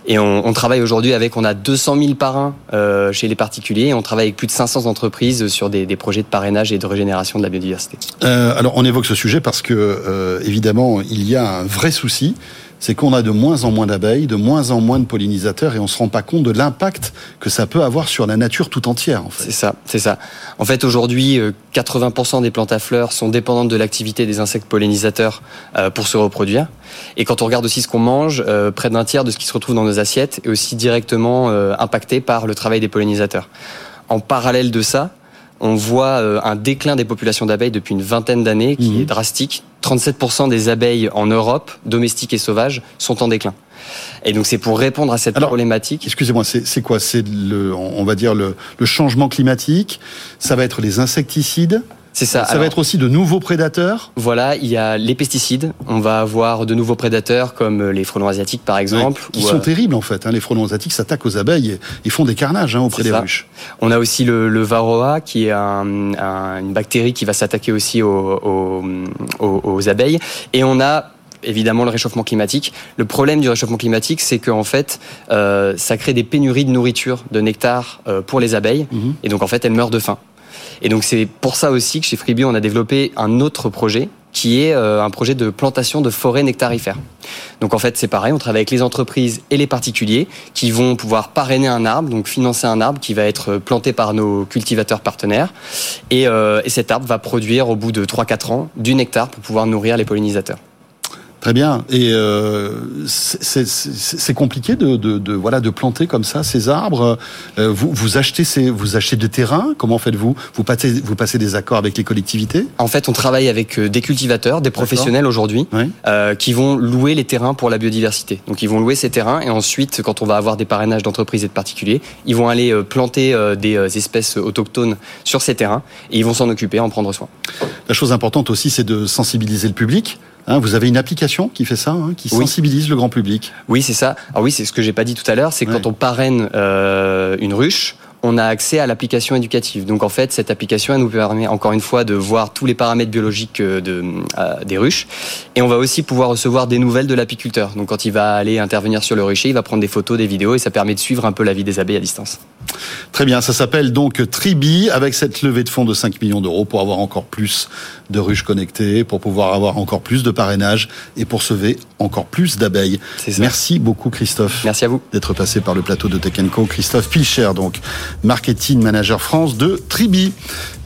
Et on, on travaille aujourd'hui avec, on a 200 000 parrains euh, chez les particuliers et on travaille avec plus de 500 entreprises sur des, des projets de parrainage et de régénération de la biodiversité. Euh, alors on évoque ce sujet parce que euh, évidemment il y a un vrai souci, c'est qu'on a de moins en moins d'abeilles, de moins en moins de pollinisateurs et on se rend pas compte de l'impact que ça peut avoir sur la nature tout entière en fait. C'est ça, c'est ça. En fait, aujourd'hui, euh, 80% des plantes à fleurs sont dépendantes de l'activité des insectes pollinisateurs euh, pour se reproduire. Et quand on regarde aussi ce qu'on mange, euh, près d'un tiers de ce qui se retrouve dans nos assiettes est aussi directement euh, impacté par le travail des pollinisateurs. En parallèle de ça, on voit euh, un déclin des populations d'abeilles depuis une vingtaine d'années qui Mhm. est drastique. 37% des abeilles en Europe, domestiques et sauvages, sont en déclin. Et donc c'est pour répondre à cette Alors, problématique. Excusez-moi, c'est c'est quoi? C'est le, on va dire le, le changement climatique. Ça va être les insecticides. C'est ça. Ça va être aussi de nouveaux prédateurs Voilà, il y a les pesticides. On va avoir de nouveaux prédateurs comme les frelons asiatiques par exemple. qui sont terribles en fait. Hein. Les frelons asiatiques s'attaquent aux abeilles et font des carnages hein, auprès des ruches. On a aussi le, varroa qui est une bactérie qui va s'attaquer aussi aux, aux abeilles. Et on a évidemment le réchauffement climatique. Le problème du réchauffement climatique, c'est qu'en fait, euh, ça crée des pénuries de nourriture, de nectar euh, pour les abeilles, mhm. et donc en fait, elles meurent de faim. Et donc c'est pour ça aussi que chez Freebie, on a développé un autre projet qui est euh, un projet de plantation de forêts nectarifères. Donc en fait, c'est pareil, on travaille avec les entreprises et les particuliers qui vont pouvoir parrainer un arbre, donc financer un arbre qui va être planté par nos cultivateurs partenaires. Et, et cet arbre va produire au bout de 3-4 ans du nectar pour pouvoir nourrir les pollinisateurs. Très bien. Et euh, c'est compliqué de, de, de, voilà de planter comme ça ces arbres. Euh, vous, vous achetez ces, vous achetez des terrains? Comment faites-vous? Vous passez vous passez des accords avec les collectivités? En fait, on travaille avec euh, des cultivateurs, des professionnels aujourd'hui, euh, qui vont louer les terrains pour la biodiversité. Donc, ils vont louer ces terrains et ensuite, quand on va avoir des parrainages d'entreprises et de particuliers, ils vont aller euh, planter des espèces autochtones sur ces terrains et ils vont s'en occuper, en prendre soin. La chose importante aussi, c'est de sensibiliser le public. Hein, vous avez une application qui fait ça, hein, qui sensibilise le grand public. Oui, c'est ça. Ah oui, c'est ce que j'ai pas dit tout à l'heure, c'est quand on parraine euh, une ruche, on a accès à l'application éducative. Donc en fait, cette application, elle nous permet encore une fois de voir tous les paramètres biologiques euh, de, euh, des ruches. Et on va aussi pouvoir recevoir des nouvelles de l'apiculteur. Donc quand il va aller intervenir sur le rucher, il va prendre des photos, des vidéos, et ça permet de suivre un peu la vie des abeilles à distance. Très bien, ça s'appelle donc Tribi, avec cette levée de fonds de 5 millions d'euros pour avoir encore plus de ruches connectées, pour pouvoir avoir encore plus de parrainage et pour sauver encore plus d'abeilles. Merci beaucoup Christophe. Merci à vous. D'être passé par le plateau de Tech Christophe Pilcher, donc marketing manager France de Tribi.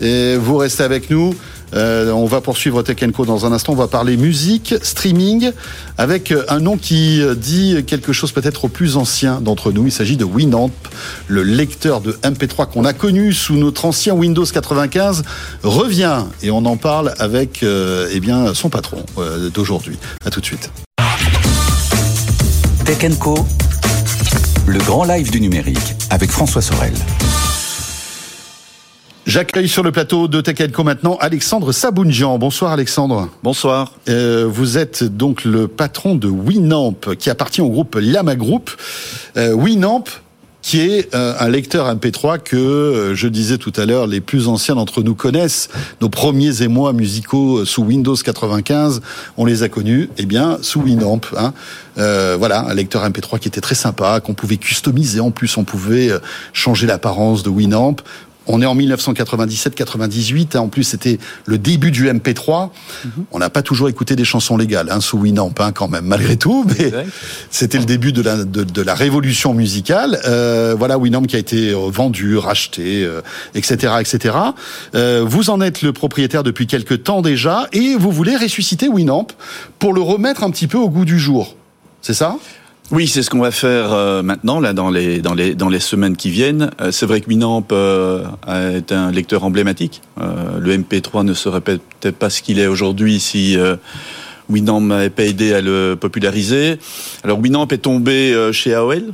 Et vous restez avec nous. Euh, on va poursuivre Tech Co dans un instant. On va parler musique, streaming, avec un nom qui dit quelque chose peut-être aux plus anciens d'entre nous. Il s'agit de Winamp, le lecteur de MP3 qu'on a connu sous notre ancien Windows 95 revient et on en parle avec euh, eh bien son patron euh, d'aujourd'hui. À tout de suite. Tech Co, le grand live du numérique avec François Sorel. J'accueille sur le plateau de Tech Co maintenant Alexandre Sabounjian. Bonsoir Alexandre. Bonsoir. Euh, vous êtes donc le patron de Winamp qui appartient au groupe Lama Group. Euh, Winamp qui est euh, un lecteur MP3 que, euh, je disais tout à l'heure, les plus anciens d'entre nous connaissent. Nos premiers émois musicaux sous Windows 95, on les a connus, eh bien, sous Winamp. Hein. Euh, voilà, un lecteur MP3 qui était très sympa, qu'on pouvait customiser. En plus, on pouvait changer l'apparence de Winamp. On est en 1997-98. Hein. En plus, c'était le début du MP3. Mhm. On n'a pas toujours écouté des chansons légales hein, sous Winamp, hein, quand même, malgré tout. Mais c'était le début de la, de, la révolution musicale. Euh, voilà, Winamp qui a été euh, vendu, racheté, etc., euh, etc. Euh, vous en êtes le propriétaire depuis quelques temps déjà, et vous voulez ressusciter Winamp pour le remettre un petit peu au goût du jour. C'est ça? Oui, c'est ce qu'on va faire euh, maintenant, là, dans les, dans, les, dans les semaines qui viennent. Euh, c'est vrai que Winamp euh, est un lecteur emblématique. le MP3 ne serait peut-être pas ce qu'il est aujourd'hui si Winamp n'avait pas aidé à le populariser. Alors Winamp est tombé chez AOL.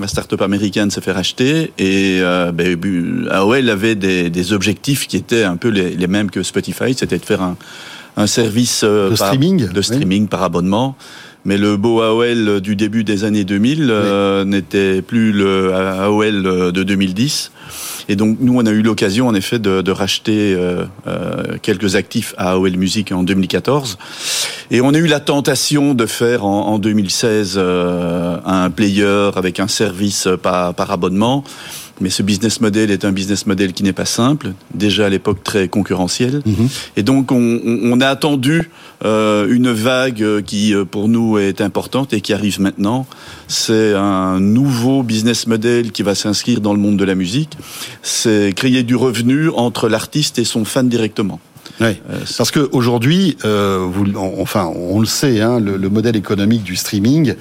La start-up américaine s'est fait racheter et ben, AOL avait des, des, objectifs qui étaient un peu les, les mêmes que Spotify, c'était de faire un, un service de streaming, de streaming par abonnement. Mais le beau AOL du début des années 2000 euh, n'était plus le AOL de 2010. Et donc nous, on a eu l'occasion en effet de, de racheter euh, euh, quelques actifs à AOL Music en 2014. Et on a eu la tentation de faire en, en 2016 un player avec un service par, par abonnement. Mais ce business model est un business model qui n'est pas simple, déjà à l'époque très concurrentiel. Mhm. Et donc on, on a attendu euh, une vague qui euh, pour nous est importante et qui arrive maintenant. C'est un nouveau business model qui va s'inscrire dans le monde de la musique. C'est créer du revenu entre l'artiste et son fan directement. Oui, euh, parce qu'aujourd'hui, euh, enfin, on le sait, hein, le, le, modèle économique du streaming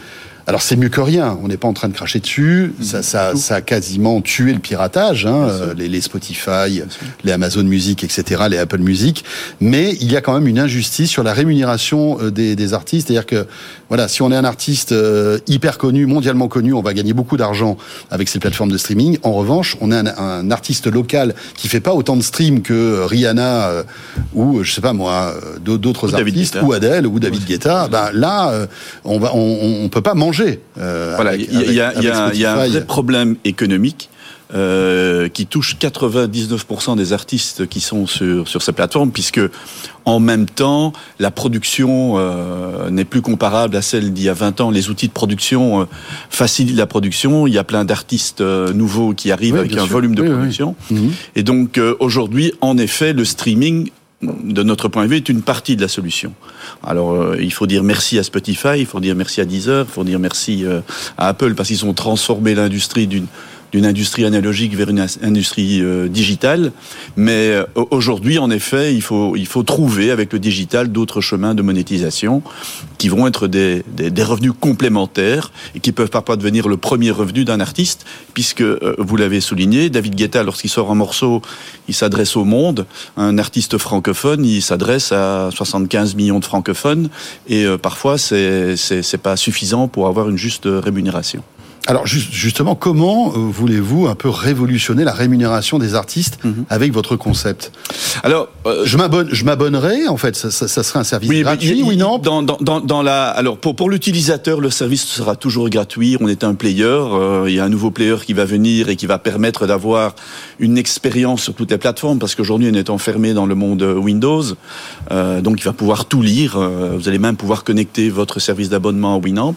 Alors c'est mieux que rien. On n'est pas en train de cracher dessus. Ça, ça, ça, a quasiment tué le piratage, hein, euh, les, les, Spotify, les Amazon Music, etc., les Apple Music. Mais il y a quand même une injustice sur la rémunération euh, des, des artistes. C'est-à-dire que voilà, si on est un artiste euh, hyper connu, mondialement connu, on va gagner beaucoup d'argent avec ces plateformes de streaming. En revanche, on est un, un artiste local qui fait pas autant de streams que Rihanna ou je sais pas moi d'autres artistes ou Adele ou David Guetta. Ben là, on va, on, on peut pas manger euh, voilà, il y, a, un vrai problème économique. Euh, qui touche 99% des artistes qui sont sur, sur ces plateformes, puisque en même temps, la production euh, n'est plus comparable à celle d'il y a 20 ans. Les outils de production facilitent la production. Il y a plein d'artistes nouveaux qui arrivent avec un volume de production. Mhm. Et donc aujourd'hui, en effet, le streaming de notre point de vue, est une partie de la solution. Alors, euh, il faut dire merci à Spotify, il faut dire merci à Deezer, il faut dire merci euh, à Apple parce qu'ils ont transformé l'industrie d'une d'une industrie analogique vers une industrie euh, digitale. Mais euh, aujourd'hui, en effet, il faut, il faut trouver avec le digital d'autres chemins de monétisation qui vont être des, des, des, revenus complémentaires et qui peuvent parfois devenir le premier revenu d'un artiste, puisque, euh, vous l'avez souligné, David Guetta, lorsqu'il sort un morceau, il s'adresse au monde. Un artiste francophone, il s'adresse à 75 millions de francophones et parfois, c'est pas suffisant pour avoir une juste rémunération. Alors justement, comment euh, voulez-vous un peu révolutionner la rémunération des artistes mhm. avec votre concept? Alors, euh, je m'abonne, je m'abonnerai. En fait, ça, ça, serait un service gratuit, oui non? dans, dans, dans, la, alors pour pour l'utilisateur, le service sera toujours gratuit. On est un player. Euh, il y a un nouveau player qui va venir et qui va permettre d'avoir une expérience sur toutes les plateformes, parce qu'aujourd'hui on est enfermé dans le monde Windows, donc il va pouvoir tout lire. vous allez même pouvoir connecter votre service d'abonnement à Winamp.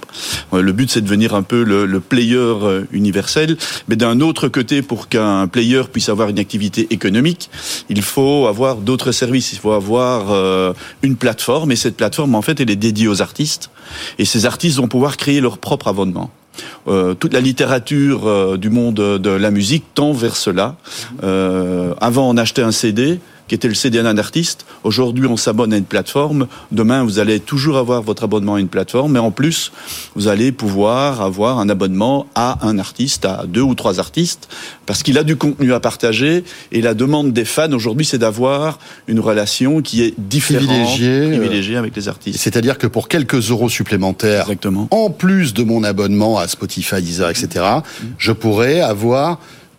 le but c'est de devenir un peu le, le player euh, universel, mais d'un autre côté, pour qu'un player puisse avoir une activité économique, il faut avoir d'autres services, il faut avoir euh, une plateforme, et cette plateforme, en fait, elle est dédiée aux artistes, et ces artistes vont pouvoir créer leur propre abonnement. Euh, toute la littérature du monde de la musique tend vers cela. avant, on achetait un CD, qui était le CD d'un artiste. Aujourd'hui, on s'abonne à une plateforme. Demain, vous allez toujours avoir votre abonnement à une plateforme, mais en plus, vous allez pouvoir avoir un abonnement à un artiste, à deux ou trois artistes, parce qu'il a du contenu à partager. Et la demande des fans aujourd'hui, c'est d'avoir une relation qui est différente, privilégiée, avec les artistes. C'est-à-dire que pour quelques euros supplémentaires, Exactement. en plus de mon abonnement à Spotify, Deezer, etc., je pourrais avoir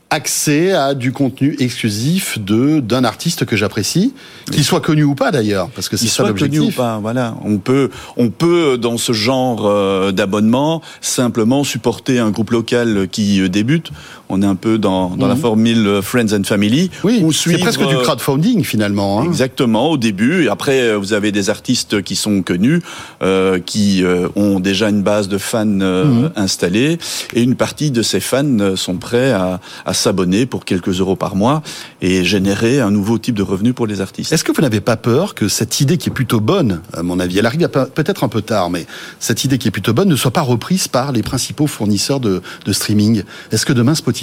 accès à du contenu exclusif de d'un artiste que j'apprécie, qu'il soit connu ou pas d'ailleurs, parce que c'est ça l'objectif. connu ou pas, voilà. On peut on peut dans ce genre euh, d'abonnement simplement supporter un groupe local qui euh, débute. On est un peu dans, dans la mhm. formule Friends and Family. Oui, c'est presque du crowdfunding finalement. Hein. Exactement au début. Et après, euh, vous avez des artistes qui sont connus, euh, qui ont déjà une base de fans mhm. installée, et une partie de ces fans sont prêts à, à s'abonner pour quelques euros par mois et générer un nouveau type de revenu pour les artistes. Est-ce que vous n'avez pas peur que cette idée qui est plutôt bonne, à mon avis, elle arrive peut-être un peu tard, mais cette idée qui est plutôt bonne ne soit pas reprise par les principaux fournisseurs de, streaming? Est-ce que demain Spotify,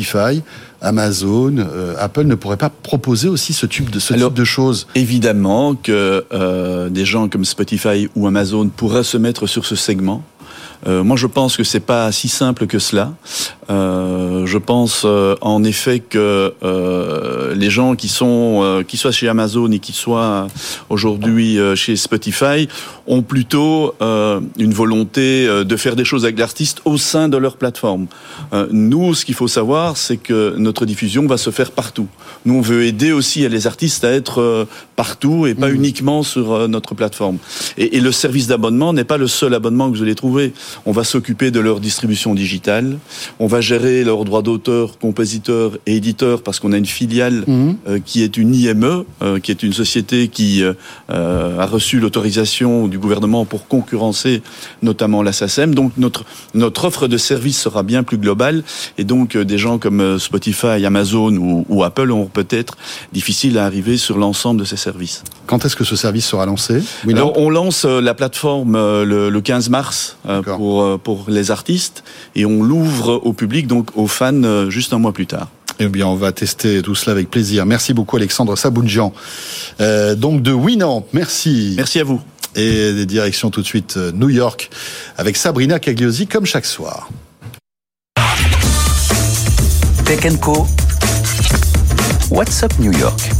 Amazon, euh, Apple ne pourraient pas proposer aussi ce type de, ce type de choses. Évidemment que euh, des gens comme Spotify ou Amazon pourraient se mettre sur ce segment moi, je pense que c'est pas si simple que cela. Euh, je pense euh, en effet que euh, les gens qui sont, euh, qui soient chez Amazon et qui soient aujourd'hui chez Spotify, ont plutôt une volonté de faire des choses avec l'artiste au sein de leur plateforme. nous, ce qu'il faut savoir, c'est que notre diffusion va se faire partout. Nous, on veut aider aussi les artistes à être partout et pas mmh. uniquement sur notre plateforme. Et, et le service d'abonnement n'est pas le seul abonnement que vous allez trouver. On va s'occuper de leur distribution digitale. On va gérer leurs droits d'auteur, compositeurs et éditeurs parce qu'on a une filiale mhm. euh, qui est une IME, euh, qui est une société qui euh, a reçu l'autorisation du gouvernement pour concurrencer notamment la SACEM. Donc notre, notre offre de services sera bien plus globale et donc des gens comme Spotify, Amazon ou, ou Apple auront peut-être difficile à arriver sur l'ensemble de ces services. Quand est-ce que ce service sera lancé? Alors, On lance la plateforme le, le 15 mars pour euh, pour, les artistes et on l'ouvre au public, donc aux fans, euh, juste un mois plus tard. Eh bien, on va tester tout cela avec plaisir. Merci beaucoup, Alexandre Sabounjian. Euh, donc de Winamp, merci. Merci à vous. Et des directions tout de suite New York avec Sabrina Cagliosi comme chaque soir. Tech Co. What's up New York?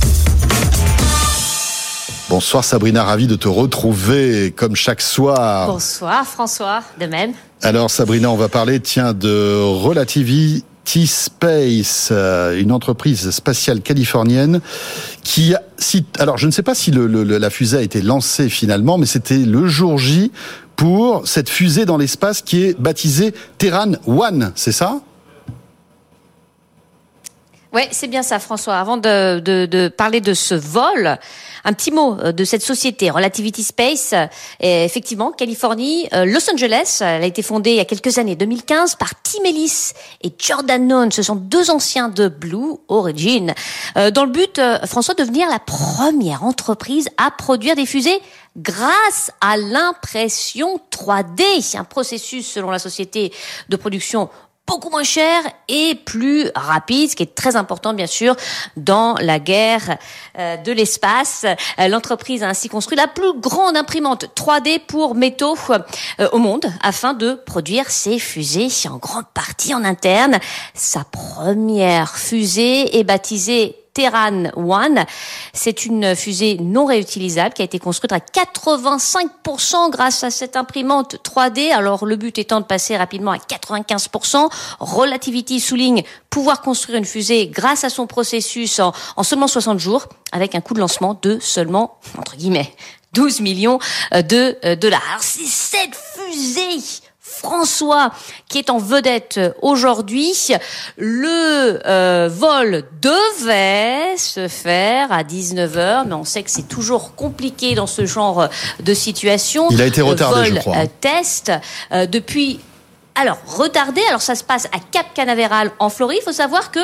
Bonsoir Sabrina, ravi de te retrouver comme chaque soir. Bonsoir François, de même. Alors Sabrina, on va parler tiens de Relativity Space, euh, une entreprise spatiale californienne qui si alors je ne sais pas si le, le, la fusée a été lancée finalement, mais c'était le jour J pour cette fusée dans l'espace qui est baptisée Terran One, c'est ça? Oui, c'est bien ça, François. Avant de, de, de, parler de ce vol, un petit mot euh, de cette société, Relativity Space. Effectivement, Californie, euh, Los Angeles, elle a été fondée il y a quelques années, 2015, par Tim Ellis et Jordan None. Ce sont deux anciens de Blue Origin. Euh, dans le but, François, de devenir la première entreprise à produire des fusées grâce à l'impression 3D, un processus selon la société de production beaucoup moins cher et plus rapide, ce qui est très important bien sûr dans la guerre euh, de l'espace. Euh, l'entreprise a ainsi construit la plus grande imprimante 3D pour métaux euh, au monde afin de produire ses fusées en grande partie en interne. Sa première fusée est baptisée Terran One. C'est une fusée non réutilisable qui a été construite à 85% grâce à cette imprimante 3D. Alors le but étant de passer rapidement à 95%. Relativity souligne pouvoir construire une fusée grâce à son processus en, en seulement 60 jours avec un coût de lancement de seulement, entre guillemets, 12 millions de dollars. Alors c'est cette fusée François qui est en vedette aujourd'hui. Le euh, vol devait se faire à 19h, mais on sait que c'est toujours compliqué dans ce genre de situation. Il a été retardé, vol, je crois. Euh, test euh, depuis alors, retardé, alors ça se passe à Cap Canaveral en Floride. Il faut savoir que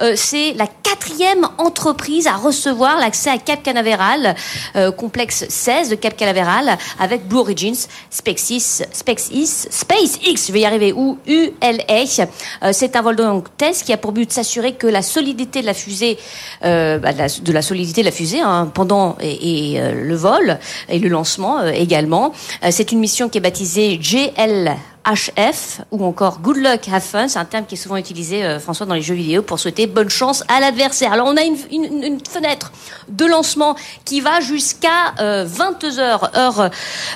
euh, c'est la quatrième entreprise à recevoir l'accès à Cap Canaveral, euh, complexe 16 de Cap Canaveral, avec Blue Origins, SpaceX, SpaceX, SpaceX, je vais y arriver, ou ULA. Euh, c'est un vol donc test qui a pour but de s'assurer que la solidité de la fusée, euh, bah, de, la, de, la, solidité de la fusée hein, pendant et, et le vol et le lancement également. c'est une mission qui est baptisée GL HF ou encore Good Luck Have Fun, c'est un terme qui est souvent utilisé, euh, François, dans les jeux vidéo pour souhaiter bonne chance à l'adversaire. Alors on a une, une, une, fenêtre de lancement qui va jusqu'à euh, 22 heures heure,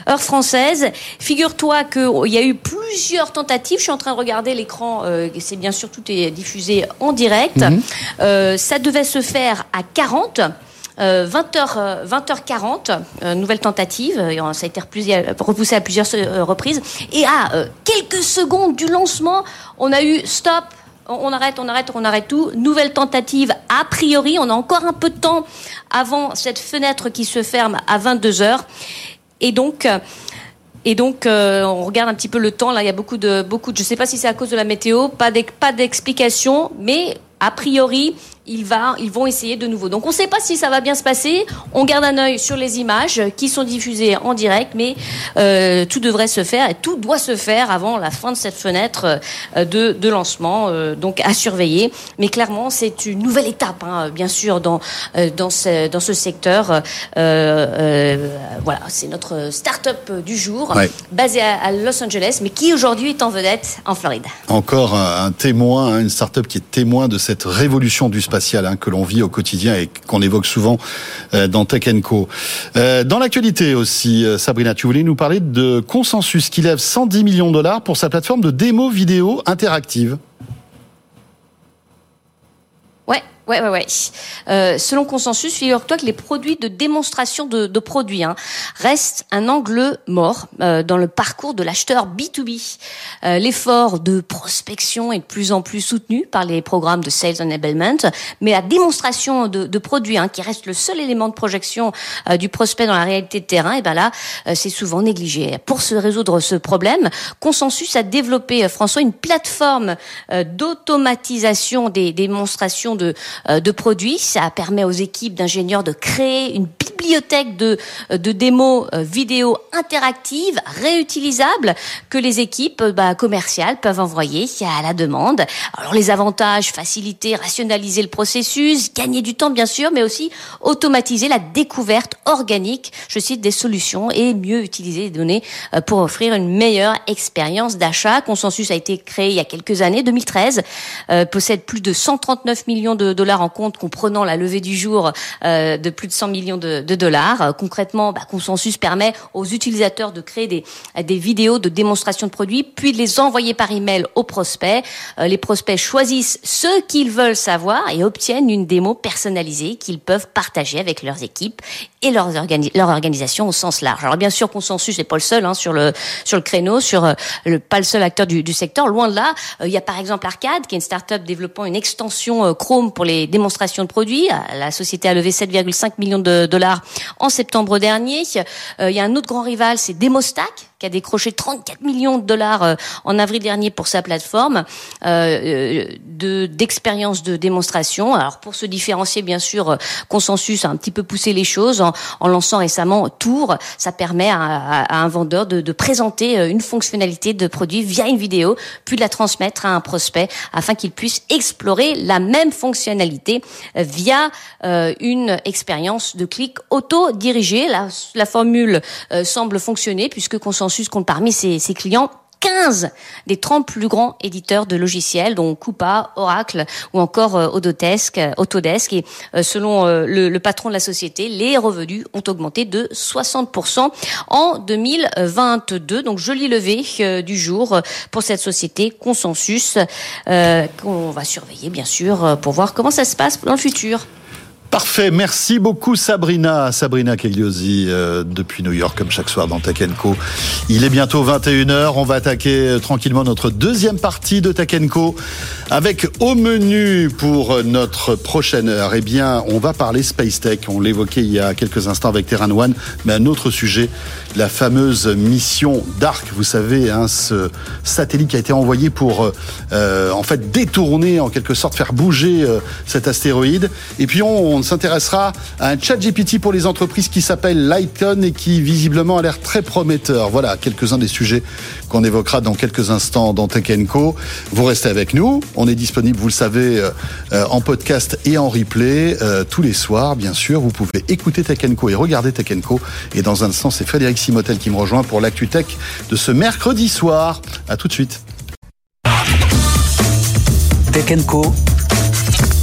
heure française. Figure-toi qu'il y a eu plusieurs tentatives. Je suis en train de regarder l'écran. Euh, c'est bien sûr tout est diffusé en direct. -hmm. ça devait se faire à 40. Euh, 20h, 20h40, euh, nouvelle tentative, euh, ça a été repoussé à plusieurs euh, reprises. Et à quelques secondes du lancement, on a eu stop, on arrête, on arrête, on arrête tout. Nouvelle tentative, a priori, on a encore un peu de temps avant cette fenêtre qui se ferme à 22 heures. Et donc, et donc, euh, on regarde un petit peu le temps. Là, il y a beaucoup de, beaucoup de, je sais pas si c'est à cause de la météo, pas d'explication, mais a priori, il va, ils vont essayer de nouveau. Donc on ne sait pas si ça va bien se passer. On garde un œil sur les images qui sont diffusées en direct, mais euh, tout devrait se faire et tout doit se faire avant la fin de cette fenêtre euh, de, de lancement. Euh, donc à surveiller. Mais clairement, c'est une nouvelle étape, hein, bien sûr, dans dans ce dans ce secteur. Voilà, c'est notre start-up du jour, ouais. basée à, à, Los Angeles, mais qui aujourd'hui est en vedette en Floride. Encore un, témoin, une start-up qui est témoin de cette révolution du hein, que l'on vit au quotidien et qu'on évoque souvent euh, dans Tech Co. Euh, dans l'actualité aussi, euh, Sabrina, tu voulais nous parler de Consensus qui lève 110 millions de dollars pour sa plateforme de démo vidéo interactive. Ouais, Ouais, ouais, ouais. Euh, selon Consensus, figure-toi que les produits de démonstration de, de produits hein, restent un angle mort euh, dans le parcours de l'acheteur B2B. Euh, L'effort de prospection est de plus en plus soutenu par les programmes de Sales Enablement, mais la démonstration de, de produits, hein, qui reste le seul élément de projection euh, du prospect dans la réalité de terrain, et ben là, euh, c'est souvent négligé. Pour se résoudre ce problème, Consensus a développé, François, une plateforme euh, d'automatisation des démonstrations de de produits. Ça permet aux équipes d'ingénieurs de créer une bibliothèque de, de démos euh, vidéo interactives, réutilisables, que les équipes bah, commerciales peuvent envoyer à la demande. Alors les avantages, faciliter, rationaliser le processus, gagner du temps bien sûr, mais aussi automatiser la découverte organique, je cite, des solutions et mieux utiliser les données euh, pour offrir une meilleure expérience d'achat. Consensus a été créé il y a quelques années, 2013, euh, possède plus de 139 millions de dollars en compte, comprenant la levée du jour de plus de 100 millions de dollars. Euh, concrètement, bah, Consensus permet aux utilisateurs de créer des, vidéos de démonstration de produits, puis de les envoyer par email aux prospects. Euh, les prospects choisissent ce qu'ils veulent savoir et obtiennent une démo personnalisée qu'ils peuvent partager avec leurs équipes et leurs leur organisation au sens large. Alors bien sûr, Consensus n'est pas le seul hein, sur le créneau, sur euh, le pas le seul acteur du, secteur. Loin de là, il y a par exemple Arcade, qui est une start-up développant une extension Chrome pour les démonstrations de produits. La société a levé 7,5 millions de dollars en septembre dernier. il y a un autre grand rival, c'est Demostack, qui a décroché 34 millions de dollars en avril dernier pour sa plateforme euh, de d'expérience de démonstration. Alors pour se différencier, bien sûr, Consensus a un petit peu poussé les choses en, lançant récemment Tour. Ça permet à, un vendeur de, présenter une fonctionnalité de produit via une vidéo, puis de la transmettre à un prospect afin qu'il puisse explorer la même fonctionnalité via euh, une expérience de clic auto-dirigé. La, formule euh, semble fonctionner puisque Consensus compte parmi ses, clients 15 des 30 plus grands éditeurs de logiciels, dont Coupa, Oracle ou encore euh, Autodesk. Autodesk. Et euh, selon euh, le, patron de la société, les revenus ont augmenté de 60% en 2022. Donc joli levé du jour pour cette société Consensus euh, qu'on va surveiller bien sûr pour voir comment ça se passe dans le futur. Parfait, merci beaucoup Sabrina, Sabrina Kegliosi euh, depuis New York comme chaque soir dans Tech Co. Il est bientôt 21h, on va attaquer euh, tranquillement notre deuxième partie de Tech Co. Avec au menu pour notre prochaine heure, eh bien, on va parler Space Tech, on l'évoquait il y a quelques instants avec Terran One, mais un autre sujet, la fameuse mission DARK, vous savez, hein, ce satellite qui a été envoyé pour euh, en fait détourner, en quelque sorte faire bouger euh, cet astéroïde. Et puis on s'intéressera à un chat GPT pour les entreprises qui s'appelle Lighton et qui visiblement a l'air très prometteur. Voilà quelques-uns des sujets qu'on évoquera dans quelques instants dans Tech Co. Vous restez avec nous. On est disponible, vous le savez, euh, en podcast et en replay euh, tous les soirs, bien sûr. Vous pouvez écouter Tech et regarder Tech Co. Et dans un instant, c'est Frédéric Simotel qui me rejoint pour l'actu tech de ce mercredi soir. À tout de suite. Tech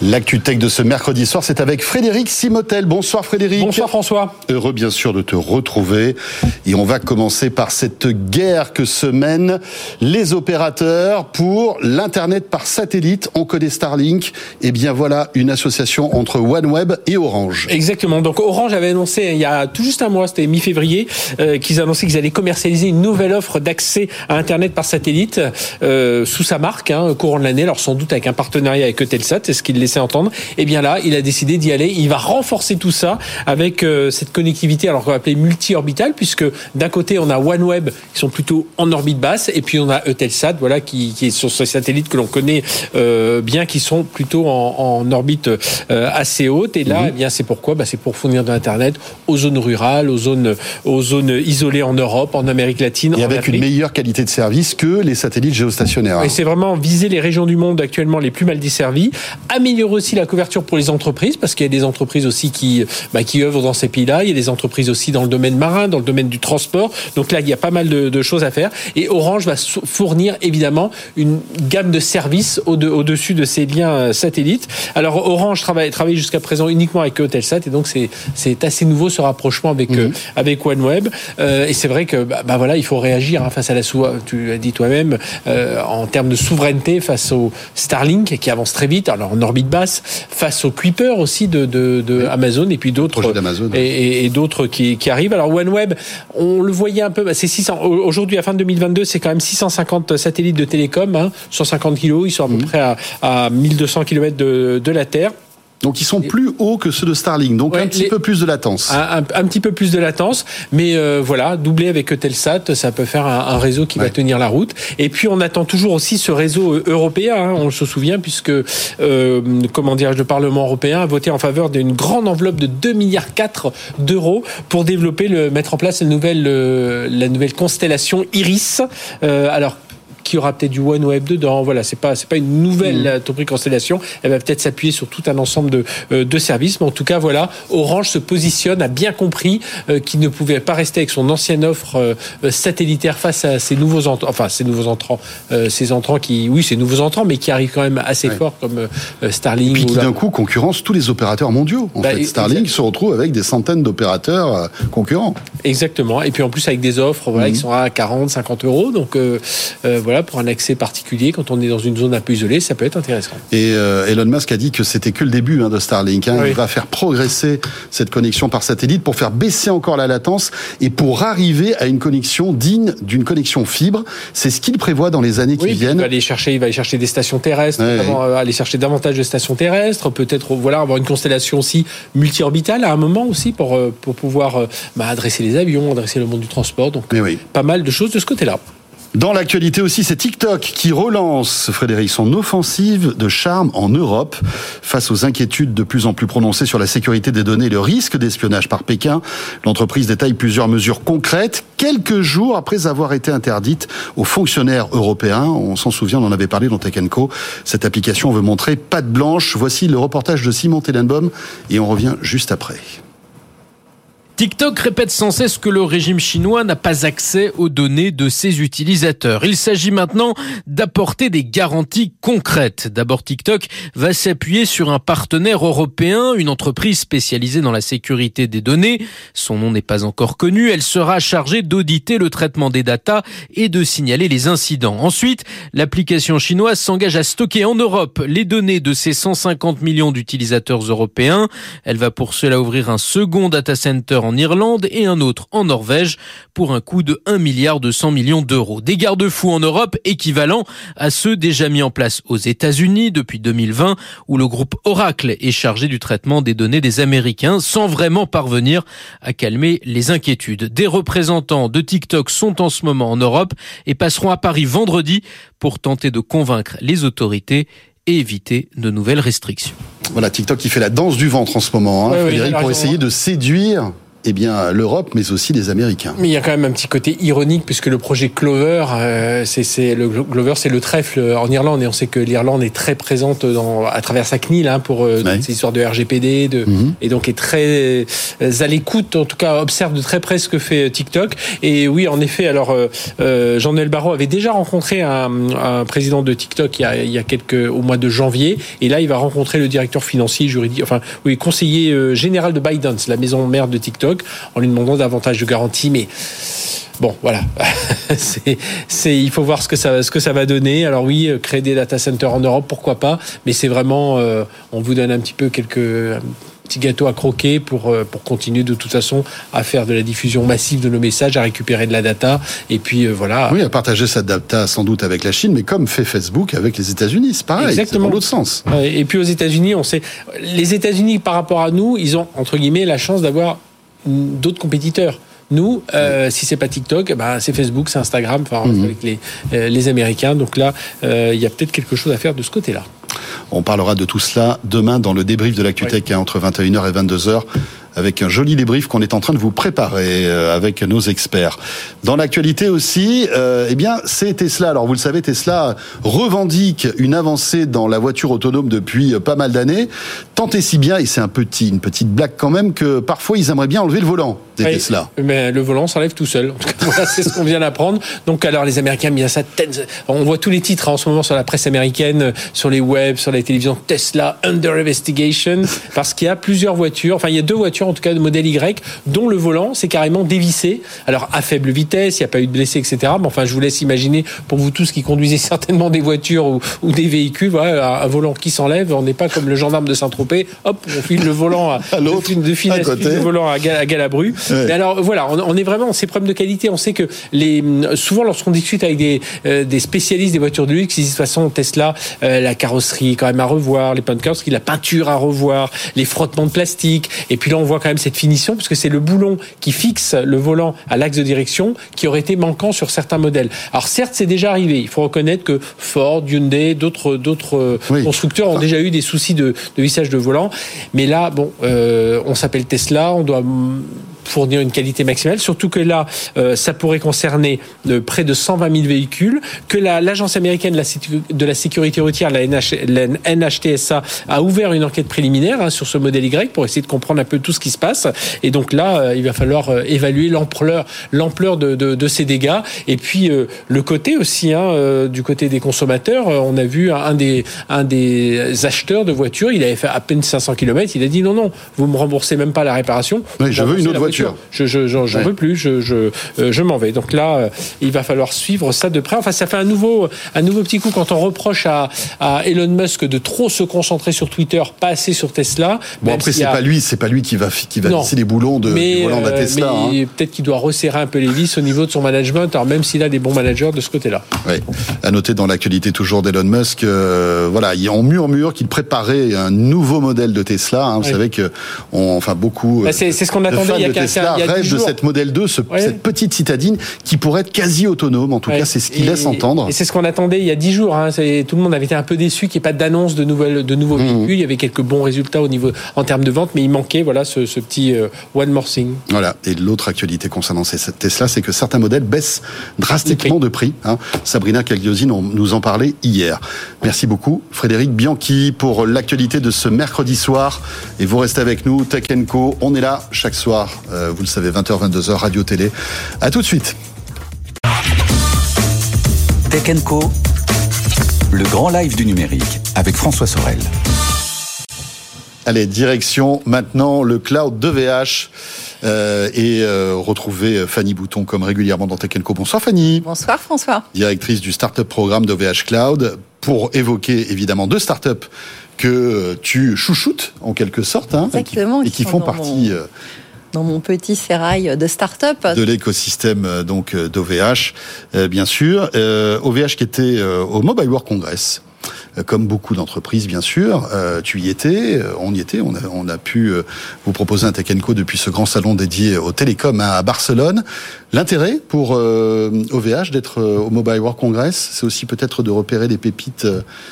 L'actu tech de ce mercredi soir, c'est avec Frédéric Simotel. Bonsoir Frédéric. Bonsoir François. Heureux bien sûr de te retrouver. Et on va commencer par cette guerre que se mènent les opérateurs pour l'Internet par satellite. On connaît Starlink. Et bien voilà une association entre OneWeb et Orange. Exactement. Donc Orange avait annoncé il y a tout juste un mois, c'était mi-février, euh, qu'ils annonçaient qu'ils allaient commercialiser une nouvelle offre d'accès à Internet par satellite euh, sous sa marque, hein, au courant de l'année. Alors sans doute avec un partenariat avec Eutelsat. C'est ce qu'il laissé entendre. Et bien là, il a décidé d'y aller. Il va renforcer tout ça avec euh, cette connectivité, alors qu'on va appeler multi-orbitale, puisque d'un côté, on a OneWeb qui sont plutôt en orbite basse, et puis on a Eutelsat, voilà, qui, qui est sur ce satellite que l'on connaît euh, bien, qui sont plutôt en, en orbite euh, assez haute. Et là, Mhm. eh bien, c'est pourquoi? Bah, C'est pour fournir de l'Internet aux zones rurales, aux zones, aux zones isolées en Europe, en Amérique latine, Et en avec Afrique. une meilleure qualité de service que les satellites géostationnaires. Et c'est vraiment viser les régions du monde actuellement les plus mal desservies, améliorer aussi la couverture pour les entreprises, parce qu'il y a des entreprises aussi qui, bah, qui œuvrent dans ces pays-là, il y a des entreprises aussi dans le domaine marin, dans le domaine du transport, donc là il y a pas mal de, de choses à faire, et Orange va fournir évidemment une gamme de services au- de- au-dessus de ces liens euh, satellites. Alors Orange travaille, travaille jusqu'à présent uniquement avec Eutelsat, et donc c'est assez nouveau ce rapprochement avec, euh, avec OneWeb, Euh, et c'est vrai que bah, bah, voilà, il faut réagir hein, face à la sou tu as dit toi-même, euh, en termes de souveraineté face au Starlink qui avance très vite, alors en orbite basse, face au Kuiper aussi de, de, de Amazon et puis d'autres et, et- et d'autres qui, qui arrivent. Alors OneWeb, on le voyait un peu, bah, c'est 600. au- Aujourd'hui, à fin 2022, c'est quand même 650 satellites de télécom, hein, 150 kilos, ils sont à peu près à, à 1200 km de, de la Terre. Donc ils sont plus hauts que ceux de Starlink, donc Ouais, un petit les- peu plus de latence. un, un- un petit peu plus de latence, mais euh, voilà, doublé avec Eutelsat, ça peut faire un, un réseau qui Ouais. va tenir la route. Et puis on attend toujours aussi ce réseau euh, européen, hein, on se souvient, puisque euh, comment dirais-je, le Parlement européen a voté en faveur d'une grande enveloppe de 2 milliards 4 d'euros pour développer, le, mettre en place la nouvelle, euh, la nouvelle constellation Iris. Euh, alors qui aura peut-être du OneWeb dedans. Voilà, c'est pas c'est pas une nouvelle Topri Constellation. Elle va peut-être s'appuyer sur tout un ensemble de, euh, de services. Mais en tout cas, voilà, Orange se positionne, a bien compris euh, qu'il ne pouvait pas rester avec son ancienne offre euh, satellitaire face à ces nouveaux entrants, enfin ces nouveaux entrants, ces entrants qui, oui, ces nouveaux entrants, mais qui arrivent quand même assez Ouais. fort comme Starlink. Puis ou qui d'un coup concurrence tous les opérateurs mondiaux. En Bah, fait, et- Starlink exact. se retrouve avec des centaines d'opérateurs concurrents. Exactement. Et puis en plus avec des offres, voilà, qui sont à 40, 50 euros. Donc euh, voilà, pour un accès particulier, quand on est dans une zone un peu isolée, ça peut être intéressant. Et euh, Elon Musk a dit que c'était que le début hein, de Starlink. hein. Oui. Il va faire progresser cette connexion par satellite pour faire baisser encore la latence et pour arriver à une connexion digne d'une connexion fibre. C'est ce qu'il prévoit dans les années qui puis il viennent. va aller chercher, il va aller chercher des stations terrestres, Ouais, notamment, euh, aller chercher davantage de stations terrestres, peut-être voilà avoir une constellation aussi multi-orbitale à un moment aussi pour euh, pour pouvoir euh, bah, adresser les avions, adresser le monde du transport. Donc oui. pas mal de choses de ce côté-là. Dans l'actualité aussi, c'est TikTok qui relance, Frédéric, son offensive de charme en Europe. Face aux inquiétudes de plus en plus prononcées sur la sécurité des données et le risque d'espionnage par Pékin, l'entreprise détaille plusieurs mesures concrètes, quelques jours après avoir été interdite aux fonctionnaires européens. On s'en souvient, on en avait parlé dans Tech Co. Cette application veut montrer patte blanche. Voici le reportage de Simon Tellenbaum et on revient juste après. TikTok répète sans cesse que le régime chinois n'a pas accès aux données de ses utilisateurs. Il s'agit maintenant d'apporter des garanties concrètes. D'abord, TikTok va s'appuyer sur un partenaire européen, une entreprise spécialisée dans la sécurité des données. Son nom n'est pas encore connu. Elle sera chargée d'auditer le traitement des datas et de signaler les incidents. Ensuite, l'application chinoise s'engage à stocker en Europe les données de ses 150 millions d'utilisateurs européens. Elle va pour cela ouvrir un second data center en Irlande et un autre en Norvège pour un coût de 1 milliard de 100 millions d'euros. Des garde-fous en Europe équivalents à ceux déjà mis en place aux États-Unis depuis 2020 où le groupe Oracle est chargé du traitement des données des Américains sans vraiment parvenir à calmer les inquiétudes. Des représentants de TikTok sont en ce moment en Europe et passeront à Paris vendredi pour tenter de convaincre les autorités et éviter de nouvelles restrictions. Voilà, TikTok qui fait la danse du ventre en ce moment, hein, Ouais, Frédéric, pour essayer de séduire eh bien, l'Europe, mais aussi les Américains. Mais il y a quand même un petit côté ironique puisque le projet Clover, euh, c'est c'est le Clover, c'est le trèfle en Irlande et on sait que l'Irlande est très présente dans, à travers sa CNIL hein, pour euh, Ouais. ces histoires de RGPD, de, Mhm. et donc est très euh, à l'écoute, en tout cas observe de très près ce que fait euh, TikTok. Et oui, en effet, alors euh, euh, Jean-Noël Barrot avait déjà rencontré un, un président de TikTok il y, a, il y a quelques au mois de janvier, et là il va rencontrer le directeur financier juridique, enfin oui conseiller général de ByteDance, la maison mère de TikTok, en lui demandant davantage de garanties, mais Bon, voilà. c'est, c'est, il faut voir ce que ça, ce que ça va donner. Alors oui, euh, créer des data centers en Europe, pourquoi pas. Mais c'est vraiment, euh, on vous donne un petit peu quelques un petit gâteau à croquer pour euh, pour continuer de toute façon à faire de la diffusion massive de nos messages, à récupérer de la data. Et puis euh, voilà. Oui, à partager cette data sans doute avec la Chine, mais comme fait Facebook avec les États-Unis, c'est pareil, c'est Exactement. dans l'autre sens. Et puis aux États-Unis, on sait, les États-Unis par rapport à nous, ils ont entre guillemets la chance d'avoir d'autres compétiteurs. Nous, euh, si c'est pas TikTok, eh ben, c'est Facebook, c'est Instagram, enfin Mhm. avec les, euh, les Américains. Donc là, euh, il y a peut-être quelque chose à faire de ce côté-là. On parlera de tout cela demain dans le débrief de l'ActuTech hein, entre 21h et 22h avec un joli débrief qu'on est en train de vous préparer euh, avec nos experts. Dans l'actualité aussi, euh, eh bien, c'est Tesla. Alors vous le savez, Tesla revendique une avancée dans la voiture autonome depuis euh, pas mal d'années. Tant et si bien, et c'est un petit, une petite blague quand même, que parfois ils aimeraient bien enlever le volant des Tesla. Mais le volant s'enlève tout seul. En tout cas, voilà, c'est ce qu'on vient d'apprendre. Donc, alors, les Américains, bien ça, on voit tous les titres hein, en ce moment sur la presse américaine, sur les webs, sur la télévision. Tesla under investigation, parce qu'il y a plusieurs voitures. Enfin, il y a deux voitures voiture, en tout cas de modèle Y, dont le volant c'est carrément dévissé. Alors à faible vitesse, il n'y a pas eu de blessés, etc. Mais enfin, je vous laisse imaginer pour vous tous qui conduisez certainement des voitures ou, ou des véhicules, voilà, un volant qui s'enlève, on n'est pas comme le gendarme de Saint-Tropez, hop, on file le volant à, À l'autre, de finesse, à côté. le volant à, Gal- à Galabru. Ouais. Mais alors voilà, on, on est vraiment, c'est problème de qualité. On sait que les, souvent lorsqu'on discute avec des, euh, des spécialistes des voitures de luxe, ils disent de toute façon Tesla, euh, la carrosserie quand même à revoir, les carrosserie, la peinture à revoir, les frottements de plastique. Et puis là, on voit quand même cette finition parce que c'est le boulon qui fixe le volant à l'axe de direction qui aurait été manquant sur certains modèles. Alors certes, c'est déjà arrivé. Il faut reconnaître que Ford, Hyundai, d'autres d'autres euh, Oui. constructeurs ont déjà eu des soucis de, de vissage de volant. Mais là, bon, euh, on s'appelle Tesla, on doit fournir une qualité maximale, surtout que là, euh, ça pourrait concerner euh, près de 120 000 véhicules, que la- l'agence américaine de la, sécu- de la sécurité routière, la, NH la NHTSA, a ouvert une enquête préliminaire hein, sur ce modèle Y pour essayer de comprendre un peu tout ce qui se passe. Et donc là, euh, il va falloir évaluer l'ampleur, l'ampleur de, de, de ces dégâts. Et puis euh, le côté aussi, hein, euh, du côté des consommateurs, on a vu un des, un des acheteurs de voitures, il avait fait à peine 500 km, il a dit non, non, vous me remboursez même pas la réparation. Oui, je veux une autre voiture. Je, je, j'en j'en Ouais. veux plus, je, je, euh, je m'en vais. Donc là, euh, il va falloir suivre ça de près. Enfin, ça fait un nouveau, un nouveau petit coup quand on reproche à, à Elon Musk de trop se concentrer sur Twitter, pas assez sur Tesla. Bon, après, c'est a- pas lui, c'est pas lui qui va, qui va Non. les boulons de, mais, du volant de la euh, Tesla. hein. peut-être qu'il doit resserrer un peu les vis au niveau de son management, alors même s'il a des bons managers de ce côté-là. Oui. À noter dans l'actualité toujours d'Elon Musk, euh, voilà, il on murmure qu'il préparait un nouveau modèle de Tesla. hein. Vous Oui. savez que, on, enfin, beaucoup. Bah, c'est- ce qu'on attendait il y a de quinze- Tesla il y a dix rêvent de cette modèle 2, ce- Ouais. cette petite citadine qui pourrait être quasi autonome. En tout Ouais. cas, c'est ce qu'il laisse entendre. Et c'est ce qu'on attendait il y a dix jours. Hein. Tout le monde avait été un peu déçu qu'il n'y ait pas d'annonce de, nouvelles, de nouveaux Mhm. véhicules. Il y avait quelques bons résultats au niveau, en termes de vente, mais il manquait voilà, ce, ce petit euh, one more thing. Voilà. Et l'autre actualité concernant cette Tesla, c'est que certains modèles baissent drastiquement de prix. hein. Sabrina Cagliosine on- nous en parlait hier. Merci beaucoup, Frédéric Bianchi, pour l'actualité de ce mercredi soir. Et vous restez avec nous, Tech Co. On est là chaque soir, euh, vous le savez, 20h, 22h, radio, télé. À tout de suite. Tech Co, le grand live du numérique avec François Sorel. Allez, direction maintenant le cloud de VH. euh, et euh, retrouver Fanny Bouton comme régulièrement dans Tech Co. Bonsoir Fanny. Bonsoir François. directrice du Startup Programme d'OVH Cloud, pour évoquer évidemment deux startups que euh, tu chouchoutes en quelque sorte, hein, Exactement, et qui, et font partie mon- euh, Dans mon petit sérail de start-up. de l'écosystème euh, donc euh, d'OVH, euh, bien sûr. OVH qui était au Mobile World Congress. Euh, Comme beaucoup d'entreprises, bien sûr, Euh, tu y étais, euh, on y était, on a, on a pu vous proposer un Tech Co depuis ce grand salon dédié aux télécoms à Barcelone. L'intérêt pour euh, OVH d'être au Mobile World Congress, c'est aussi peut-être de repérer des pépites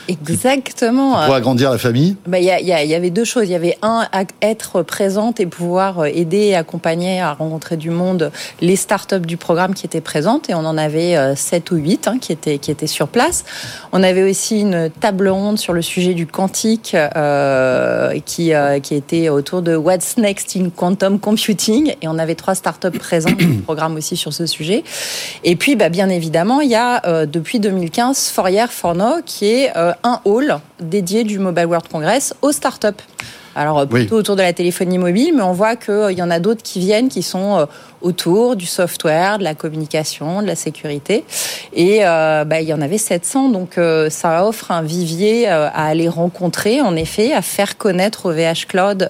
Exactement. pour agrandir la famille. Bah, Il y, a- il y a- il y avait deux choses. Il y avait un, être présente et pouvoir aider accompagner à rencontrer du monde les startups du programme qui étaient présentes. Et on en avait euh, sept ou huit hein, qui, étaient, qui étaient sur place. On avait aussi une table ronde sur le sujet du quantique euh, qui, euh, qui était autour de What's Next in Quantum Computing. Et on avait trois startups présentes du programme aussi sur ce sujet. Et puis, bah, bien évidemment, il y a euh, depuis 2015 Fourier Forno qui est un hall dédié du Mobile World Congress aux startups. Alors plutôt autour de la téléphonie mobile, mais on voit qu'il y en a d'autres qui viennent, qui sont autour du software, de la communication, de la sécurité. Et euh, bah, il y en avait 700, donc euh, ça offre un vivier euh, à aller rencontrer, en effet, à faire connaître au VH Cloud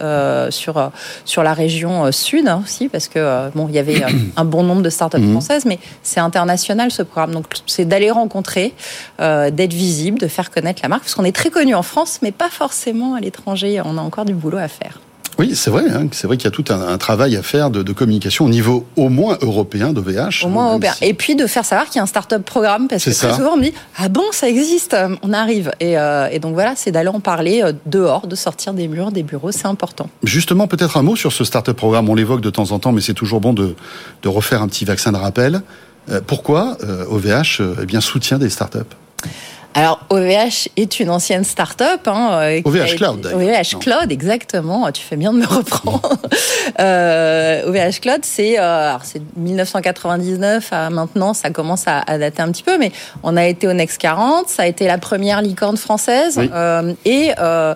sur sur la région sud hein, aussi, parce que bon, il y avait un bon nombre de startups Mhm. françaises, mais c'est international ce programme. Donc c'est d'aller rencontrer, d'être visible, de faire connaître la marque, parce qu'on est très connu en France, mais pas forcément à l'étranger. On a encore du boulot à faire. Oui, c'est vrai. hein, c'est vrai qu'il y a tout un, un travail à faire de, de communication au niveau au moins européen d'OVH. Au moins même européen. si- Et puis de faire savoir qu'il y a un startup programme, parce que C'est très ça. souvent on me dit Ah bon, ça existe, on arrive. Et, euh, et donc voilà, c'est d'aller en parler euh, dehors, de sortir des murs, des bureaux, c'est important. Justement, peut-être un mot sur ce startup programme. On l'évoque de temps en temps, mais c'est toujours bon de, de refaire un petit vaccin de rappel. Euh, pourquoi euh, OVH euh, eh bien, soutient des startups Alors, OVH est une ancienne start-up. Hein, euh, OVH a été- Cloud, d'ailleurs. OVH Non. Cloud, exactement. Tu fais bien de me reprendre. euh, OVH Cloud, c'est euh, alors, c'est 1999 à maintenant, ça commence à, à dater un petit peu, mais on a été au Next 40, ça a été la première licorne française. Oui. euh, et, euh,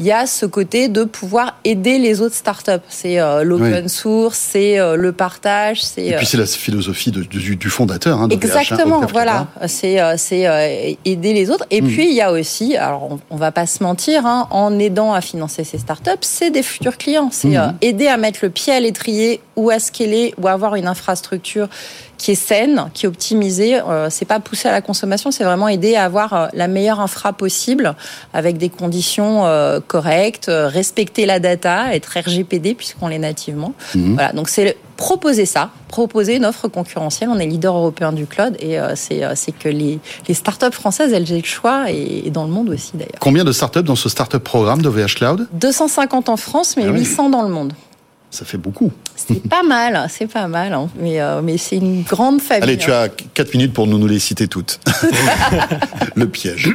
il y a ce côté de pouvoir aider les autres startups. C'est euh, l'open source, c'est euh, le partage, c'est. Et puis c'est la philosophie de, du, du, fondateur. Hein, de Exactement, VH1, voilà. C'est c'est aider les autres. Et mm. puis il y a aussi, alors on, on va pas se mentir, hein, en aidant à financer ces startups, c'est des futurs clients. C'est mm. aider à mettre le pied à l'étrier ou à scaler ou à avoir une infrastructure qui est saine, qui est optimisée. Euh, c'est pas pousser à la consommation, c'est vraiment aider à avoir euh, la meilleure infra possible avec des conditions euh, correctes, euh, respecter la data, être RGPD puisqu'on l'est nativement. Mmh. Voilà, donc c'est proposer ça, proposer une offre concurrentielle. On est leader européen du cloud et euh, c'est que les, les startups françaises, elles aient le choix et, et dans le monde aussi d'ailleurs. Combien de startups dans ce startup programme de VH Cloud? 250 en France, mais ah oui. 800 dans le monde. Ça fait beaucoup. C'est pas mal, c'est pas mal, hein. mais, euh, mais c'est une grande famille. Allez, tu as 4 minutes pour nous, nous les citer toutes. le piège.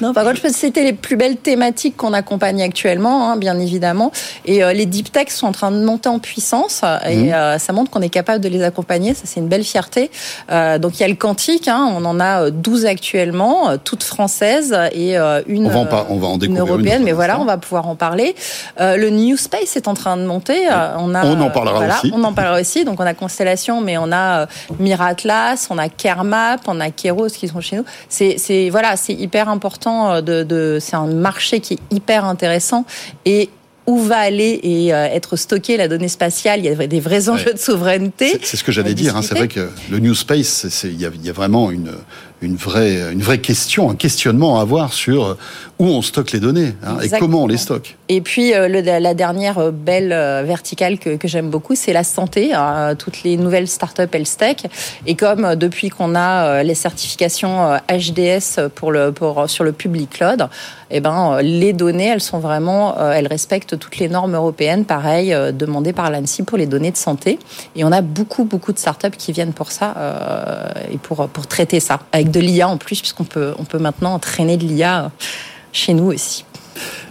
Non, par contre, je peux citer les plus belles thématiques qu'on accompagne actuellement, hein, bien évidemment. Et euh, les deep techs sont en train de monter en puissance et mmh. euh, ça montre qu'on est capable de les accompagner. Ça, c'est une belle fierté. Donc, il y a le quantique, hein, on en a 12 actuellement, toutes françaises et une, on va en, on va en une européenne, une mais voilà, on va pouvoir en parler. le New Space est en train de monter. On, a, on en parlera voilà, aussi. On en parlera aussi. Donc, on a Constellation, mais on a Miratlas, on a Kermap, on a Keros qui sont chez nous. C'est voilà, c'est hyper important de, de c'est un marché qui est hyper intéressant et où va aller et euh, être stockée la donnée spatiale? Il y a des vrais enjeux ouais. de souveraineté. C'est ce que j'allais dire. Hein. C'est vrai que le New Space, il y, y, a vraiment une, une, vraie, une vraie question, un questionnement à avoir sur où on stocke les données hein, et comment on les stocke. Et puis euh, le, la dernière belle euh, verticale que, que j'aime beaucoup, c'est la santé. Hein, toutes les nouvelles startups health tech. Et comme euh, depuis qu'on a les certifications HDS pour le, pour, sur le public cloud, eh ben, les données, elles sont vraiment, elles respectent toutes les normes européennes, pareil, demandées par l'ANSI pour les données de santé. Et on a beaucoup, beaucoup de startups qui viennent pour ça euh, et pour, traiter ça, avec de l'IA en plus, puisqu'on on peut maintenant entraîner de l'IA chez nous aussi.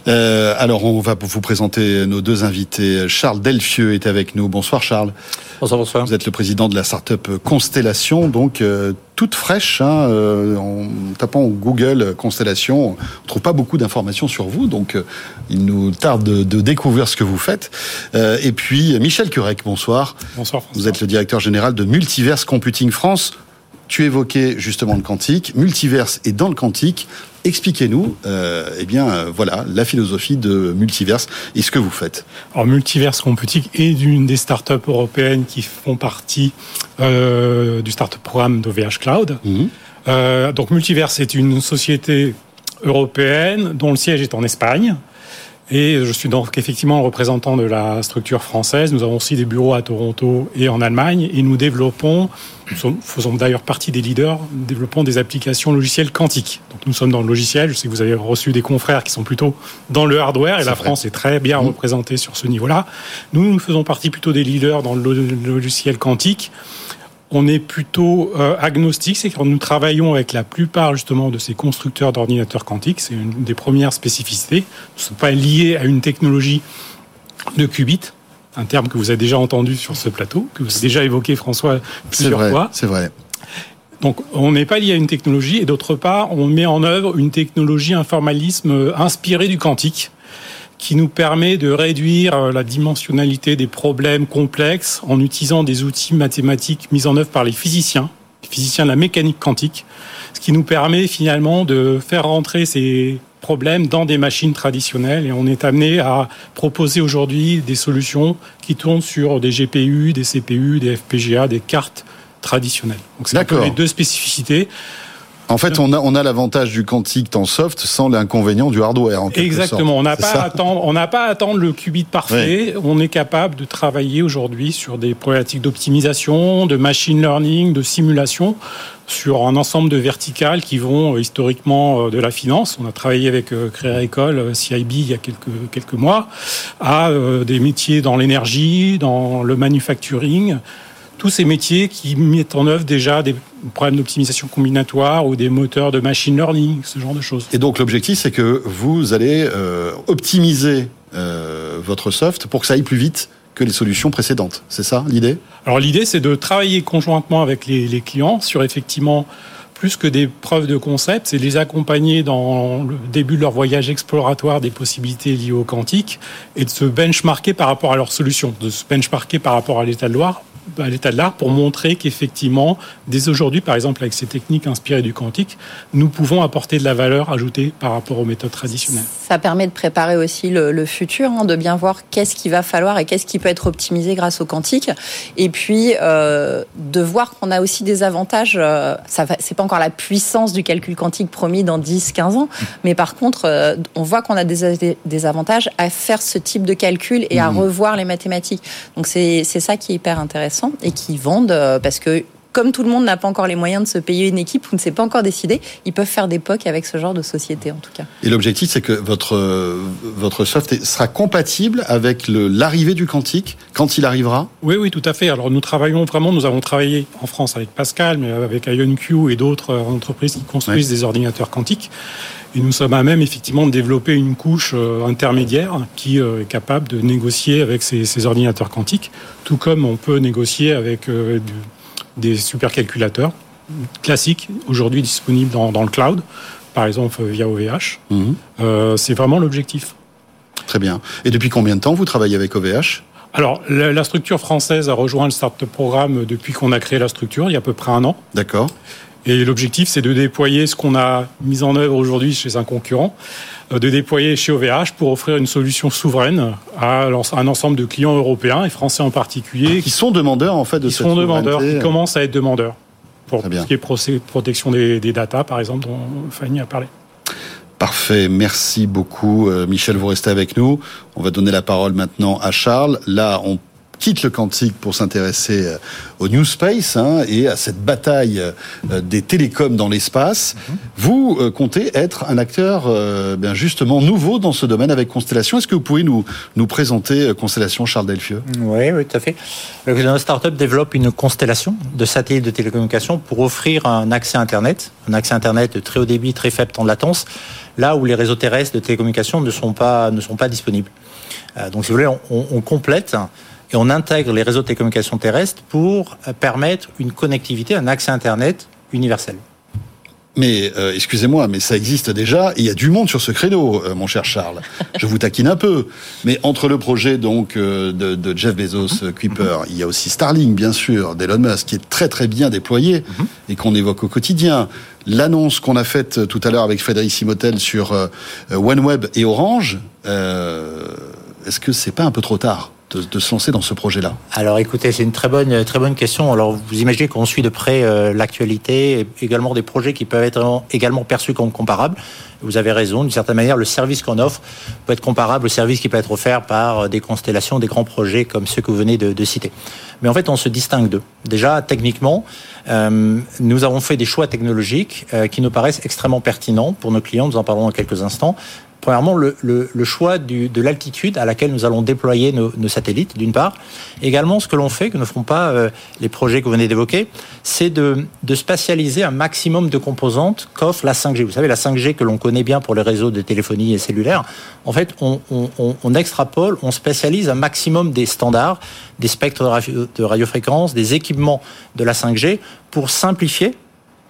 Euh, alors, on va vous présenter nos deux invités. Charles Delfieux est avec nous. Bonsoir, Charles. Bonsoir, bonsoir. Vous êtes le président de la start-up Constellation, donc euh, toute fraîche. Hein, euh, en tapant Google Constellation, on ne trouve pas beaucoup d'informations sur vous, donc euh, il nous tarde de, de, découvrir ce que vous faites. Euh, et puis, Michel Curec, bonsoir. Bonsoir, François. Vous êtes le directeur général de Multiverse Computing France. Tu évoquais justement le quantique. Multiverse est dans le quantique. Expliquez-nous, euh, eh bien, euh, voilà, la philosophie de Multiverse et ce que vous faites. Alors, Multiverse Computing est une des startups européennes qui font partie euh, du startup programme d'OVH Cloud. Mmh. Euh, donc, Multiverse est une société européenne dont le siège est en Espagne. Et je suis donc effectivement le représentant de la structure française. Nous avons aussi des bureaux à Toronto et en Allemagne. Et nous développons, nous sommes, faisons d'ailleurs partie des leaders, nous développons des applications logicielles quantiques. Donc nous sommes dans le logiciel. Je sais que vous avez reçu des confrères qui sont plutôt dans le hardware. Et la vrai. France est très bien mmh. représentée sur ce niveau-là. Nous, nous faisons partie plutôt des leaders dans le logiciel quantique on est plutôt euh, agnostique, c'est que nous travaillons avec la plupart justement de ces constructeurs d'ordinateurs quantiques, c'est une des premières spécificités. Nous ne sommes pas liés à une technologie de qubit, un terme que vous avez déjà entendu sur ce plateau, que vous avez déjà évoqué François plusieurs vrai, fois. C'est vrai. Donc on n'est pas lié à une technologie et d'autre part on met en œuvre une technologie informalisme inspirée du quantique qui nous permet de réduire euh, la dimensionnalité des problèmes complexes en utilisant des outils mathématiques mis en œuvre par les physiciens, les physiciens de la mécanique quantique, ce qui nous permet finalement de faire rentrer ces problèmes dans des machines traditionnelles et on est amené à proposer aujourd'hui des solutions qui tournent sur des GPU, des CPU, des FPGA, des cartes traditionnelles. Donc c'est les deux spécificités. En fait, on a, on a l'avantage du quantique en soft sans l'inconvénient du hardware. En Exactement. On n'a pas, à attendre, on n'a pas à attendre le qubit parfait. Oui. On est capable de travailler aujourd'hui sur des problématiques d'optimisation, de machine learning, de simulation sur un ensemble de verticales qui vont euh, historiquement euh, de la finance. On a travaillé avec euh, Créa École, CIB il y a quelques, quelques mois, à des métiers dans l'énergie, dans le manufacturing, tous ces métiers qui mettent en œuvre déjà des problèmes d'optimisation combinatoire ou des moteurs de machine learning, ce genre de choses. Et donc l'objectif, c'est que vous allez euh, optimiser euh, votre soft pour que ça aille plus vite que les solutions précédentes. C'est ça l'idée? Alors l'idée, c'est de travailler conjointement avec les, les, clients sur effectivement plus que des preuves de concept, c'est les accompagner dans le début de leur voyage exploratoire des possibilités liées au quantique et de se benchmarker par rapport à leurs solutions, de se benchmarker par rapport à l'état de l'art à l'état de l'art pour montrer qu'effectivement, dès aujourd'hui, par exemple, avec ces techniques inspirées du quantique, nous pouvons apporter de la valeur ajoutée par rapport aux méthodes traditionnelles. Ça permet de préparer aussi le, futur, hein, de bien voir qu'est-ce qu'il va falloir et qu'est-ce qui peut être optimisé grâce au quantique. Et puis, euh, de voir qu'on a aussi des avantages. Euh, ça c'est pas encore la puissance du calcul quantique promis dans 10, 15 ans, mais par contre, euh, on voit qu'on a des, des, avantages à faire ce type de calcul et à mmh. revoir les mathématiques. Donc, c'est ça qui est hyper intéressant et qui vendent euh, parce que comme tout le monde n'a pas encore les moyens de se payer une équipe ou ne s'est pas encore décidé, ils peuvent faire des POC avec ce genre de société en tout cas. Et l'objectif, c'est que votre, euh, votre soft sera compatible avec l'arrivée du quantique quand il arrivera? Oui, oui, tout à fait. Alors nous travaillons vraiment, nous avons travaillé en France avec Pascal, mais avec IonQ et d'autres euh, entreprises qui construisent des ordinateurs quantiques. Et nous sommes à même effectivement de développer une couche euh, intermédiaire qui est capable de négocier avec ces, ces, ordinateurs quantiques, tout comme on peut négocier avec du des supercalculateurs classiques, aujourd'hui disponibles dans, le cloud, par exemple via OVH. Mhm. Euh, c'est vraiment l'objectif. Très bien. Et depuis combien de temps vous travaillez avec OVH alors, la, structure française a rejoint le Startup Programme depuis qu'on a créé la structure, il y a à peu près un an. D'accord. Et l'objectif, c'est de déployer ce qu'on a mis en œuvre aujourd'hui chez un concurrent, euh, de déployer chez OVH pour offrir une solution souveraine à un ensemble de clients européens et français en particulier. Qui sont demandeurs, en fait, de qui sont demandeurs, qui commencent à être demandeurs. Pour tout ce qui est protection des, des data, par exemple, dont Fanny a parlé. Parfait, merci beaucoup euh, Michel, vous restez avec nous. On va donner la parole maintenant à Charles. Là, on quitte le quantique pour s'intéresser euh, au New Space hein, et à cette bataille euh, des télécoms dans l'espace. Mhm. Vous euh, comptez être un acteur bien justement nouveau dans ce domaine avec Constellation. Est-ce que vous pouvez nous, nous présenter Constellation Charles Delfieux? Oui, oui, tout à fait. Notre startup développe une constellation de satellites de télécommunications pour offrir un accès Internet, un accès Internet de très haut débit, très faible temps de latence, là où les réseaux terrestres de télécommunications ne sont pas, ne sont pas disponibles. Donc, si vous voulez, on, on complète et on intègre les réseaux de télécommunications terrestres pour euh, permettre une connectivité, un accès Internet universel. Mais euh, excusez-moi, mais ça existe déjà. Il y a du monde sur ce créneau, euh, mon cher Charles. Je vous taquine un peu. Mais entre le projet donc de, Jeff Bezos, Kuiper, il y a aussi Starlink, bien sûr, d'Elon Musk, qui est très très bien déployé et qu'on évoque au quotidien. L'annonce qu'on a faite tout à l'heure avec Frédéric Simotel sur OneWeb et Orange, est-ce que c'est pas un peu trop tard? De, se lancer dans ce projet-là Alors écoutez, c'est une très bonne, question. Alors vous imaginez qu'on suit de près euh, l'actualité, également des projets qui peuvent être également perçus comme comparables. Vous avez raison, d'une certaine manière, le service qu'on offre peut être comparable au service qui peut être offert par euh, des constellations, des grands projets comme ceux que vous venez de, citer. Mais en fait, on se distingue d'eux. Déjà, techniquement, euh, nous avons fait des choix technologiques qui nous paraissent extrêmement pertinents pour nos clients. Nous en parlerons dans quelques instants. Premièrement, le, choix de l'altitude à laquelle nous allons déployer nos, satellites, d'une part. Également, ce que l'on fait, que ne font pas euh, les projets que vous venez d'évoquer, c'est de, spatialiser un maximum de composantes qu'offre la 5G. Vous savez, la 5G que l'on connaît bien pour les réseaux de téléphonie et cellulaire, en fait, on, on extrapole, on spécialise un maximum des standards, des spectres de radiofréquence, des équipements de la 5G pour simplifier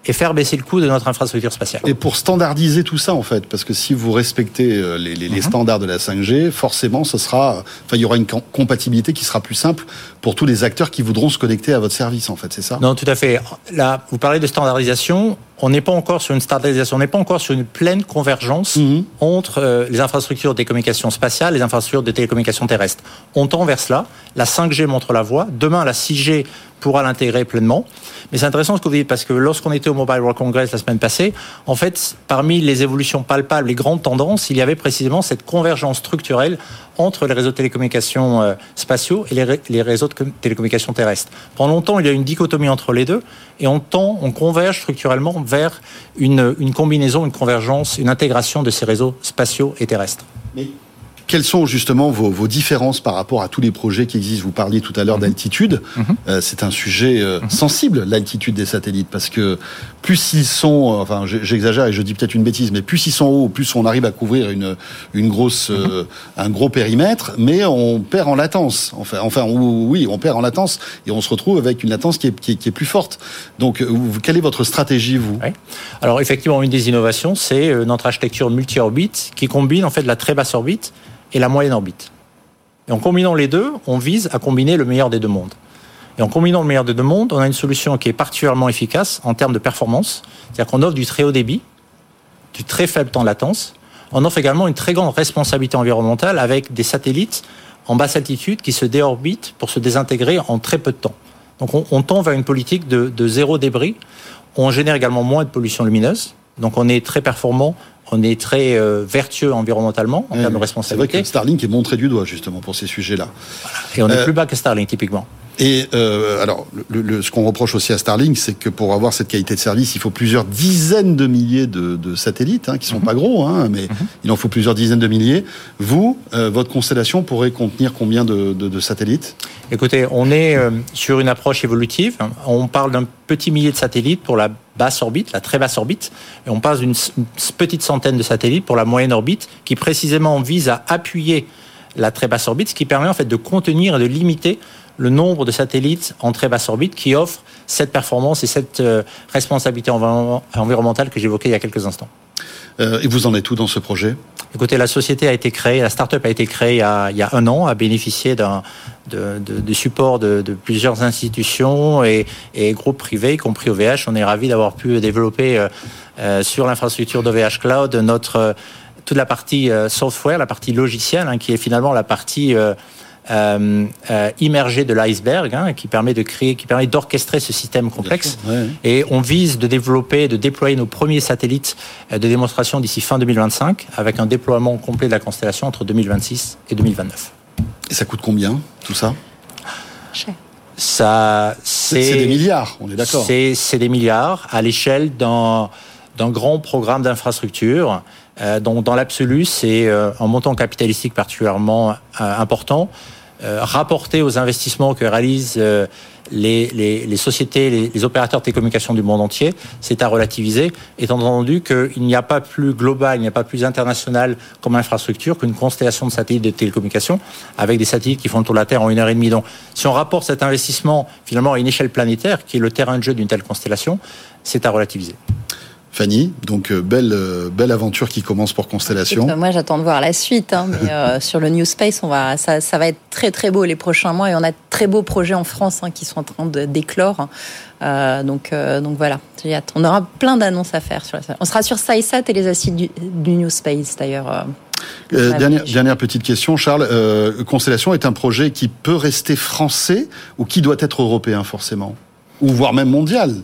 et faire baisser le coût de notre infrastructure spatiale. Et pour standardiser tout ça, en fait, parce que si vous respectez euh, les, les, mhm. standards de la 5G, forcément, ce sera, enfin, il y aura une compatibilité qui sera plus simple pour tous les acteurs qui voudront se connecter à votre service, en fait, c'est ça? Non, tout à fait. Là, vous parlez de standardisation. On n'est pas encore sur une standardisation, on n'est pas encore sur une pleine convergence mhm. entre euh, les infrastructures de télécommunications spatiales et les infrastructures de télécommunications terrestres. On tend vers cela. La 5G montre la voie. Demain, la 6G pourra l'intégrer pleinement. Mais c'est intéressant ce que vous dites parce que lorsqu'on était au Mobile World Congress la semaine passée, en fait, parmi les évolutions palpables, les grandes tendances, il y avait précisément cette convergence structurelle entre les réseaux de télécommunications euh, spatiaux et les, réseaux de télécommunications terrestres. Pendant longtemps, il y a une dichotomie entre les deux et on on converge structurellement vers une, combinaison, une convergence, une intégration de ces réseaux spatiaux et terrestres. Quelles sont justement vos, vos, différences par rapport à tous les projets qui existent? Vous parliez tout à l'heure d'altitude. Euh, c'est un sujet euh, sensible, l'altitude des satellites, parce que plus ils sont, euh, enfin j'exagère et je dis peut-être une bêtise, mais plus ils sont hauts, plus on arrive à couvrir une, une grosse, euh, un gros périmètre, mais on perd en latence. Enfin, enfin oui, on perd en latence et on se retrouve avec une latence qui est, qui est, qui est plus forte. Donc, quelle est votre stratégie, vous? Oui. Alors effectivement, une des innovations, c'est notre architecture multi-orbite qui combine en fait la très basse orbite et la moyenne orbite. Et en combinant les deux, on vise à combiner le meilleur des deux mondes. Et en combinant le meilleur des deux mondes, on a une solution qui est particulièrement efficace en termes de performance. C'est-à-dire qu'on offre du très haut débit, du très faible temps de latence. On offre également une très grande responsabilité environnementale avec des satellites en basse altitude qui se déorbitent pour se désintégrer en très peu de temps. Donc on, tend vers une politique de zéro débris. On génère également moins de pollution lumineuse. Donc on est très performant on est très euh, vertueux environnementalement en termes de responsabilité. C'est vrai que Starlink est montré du doigt justement pour ces sujets-là. Voilà. Et on est euh, plus bas que Starlink typiquement. Et euh, alors, ce qu'on reproche aussi à Starlink, c'est que pour avoir cette qualité de service, il faut plusieurs dizaines de milliers de, satellites, hein, qui sont pas gros, hein, mais il en faut plusieurs dizaines de milliers. Vous, euh, votre constellation pourrait contenir combien de satellites? Écoutez, on est euh, sur une approche évolutive. On parle d'un petit millier de satellites pour la basse orbite, la très basse orbite, et on passe d'une petite centaine de satellites pour la moyenne orbite, qui précisément vise à appuyer la très basse orbite, ce qui permet en fait de contenir et de limiter le nombre de satellites en très basse orbite qui offrent cette performance et cette euh, responsabilité environnementale que j'évoquais il y a quelques instants. Euh, et vous en êtes où dans ce projet? Écoutez, la société a été créée, la start-up a été créée il y a, il y a un an, a bénéficié d'un de, de, de, support de, de, plusieurs institutions et, et, groupes privés, y compris OVH. On est ravis d'avoir pu développer euh, euh, sur l'infrastructure d'OVH Cloud notre toute la partie euh, software, la partie logicielle, hein, qui est finalement la partie euh, euh, euh, immergé de l'iceberg, hein, qui permet de créer, qui permet d'orchestrer ce système complexe. Ouais. Et on vise de développer, de déployer nos premiers satellites de démonstration d'ici fin 2025, avec un déploiement complet de la constellation entre 2026 et 2029. Et ça coûte combien tout ça? Cher. Ça, c'est des milliards, on est d'accord. C'est des milliards à l'échelle d'un d'un grand programme d'infrastructure euh, dont dans l'absolu c'est euh, un montant capitalistique particulièrement euh, important euh, rapporté aux investissements que réalisent euh, les, sociétés, les, les, opérateurs de télécommunications du monde entier, c'est à relativiser, étant entendu qu'il n'y a pas plus global, il n'y a pas plus international comme infrastructure qu'une constellation de satellites de télécommunications, avec des satellites qui font le tour de la Terre en une heure et demie. Donc, si on rapporte cet investissement finalement à une échelle planétaire, qui est le terrain de jeu d'une telle constellation, c'est à relativiser. Fanny, donc euh, belle, euh, belle aventure qui commence pour Constellation. Écoute, moi, j'attends de voir la suite. Hein, mais euh, sur le New Space, on va, ça, ça, va être très très beau les prochains mois et on a de très beaux projets en France hein, qui sont en train d'éclore. Euh, donc, donc voilà, on aura plein d'annonces à faire. Sur la... On sera sur SciSat et les acides du, du New Space d'ailleurs. Euh, dernière, dernière, petite question, Charles. Euh, Constellation est un projet qui peut rester français ou qui doit être européen forcément? Ou voire même mondial?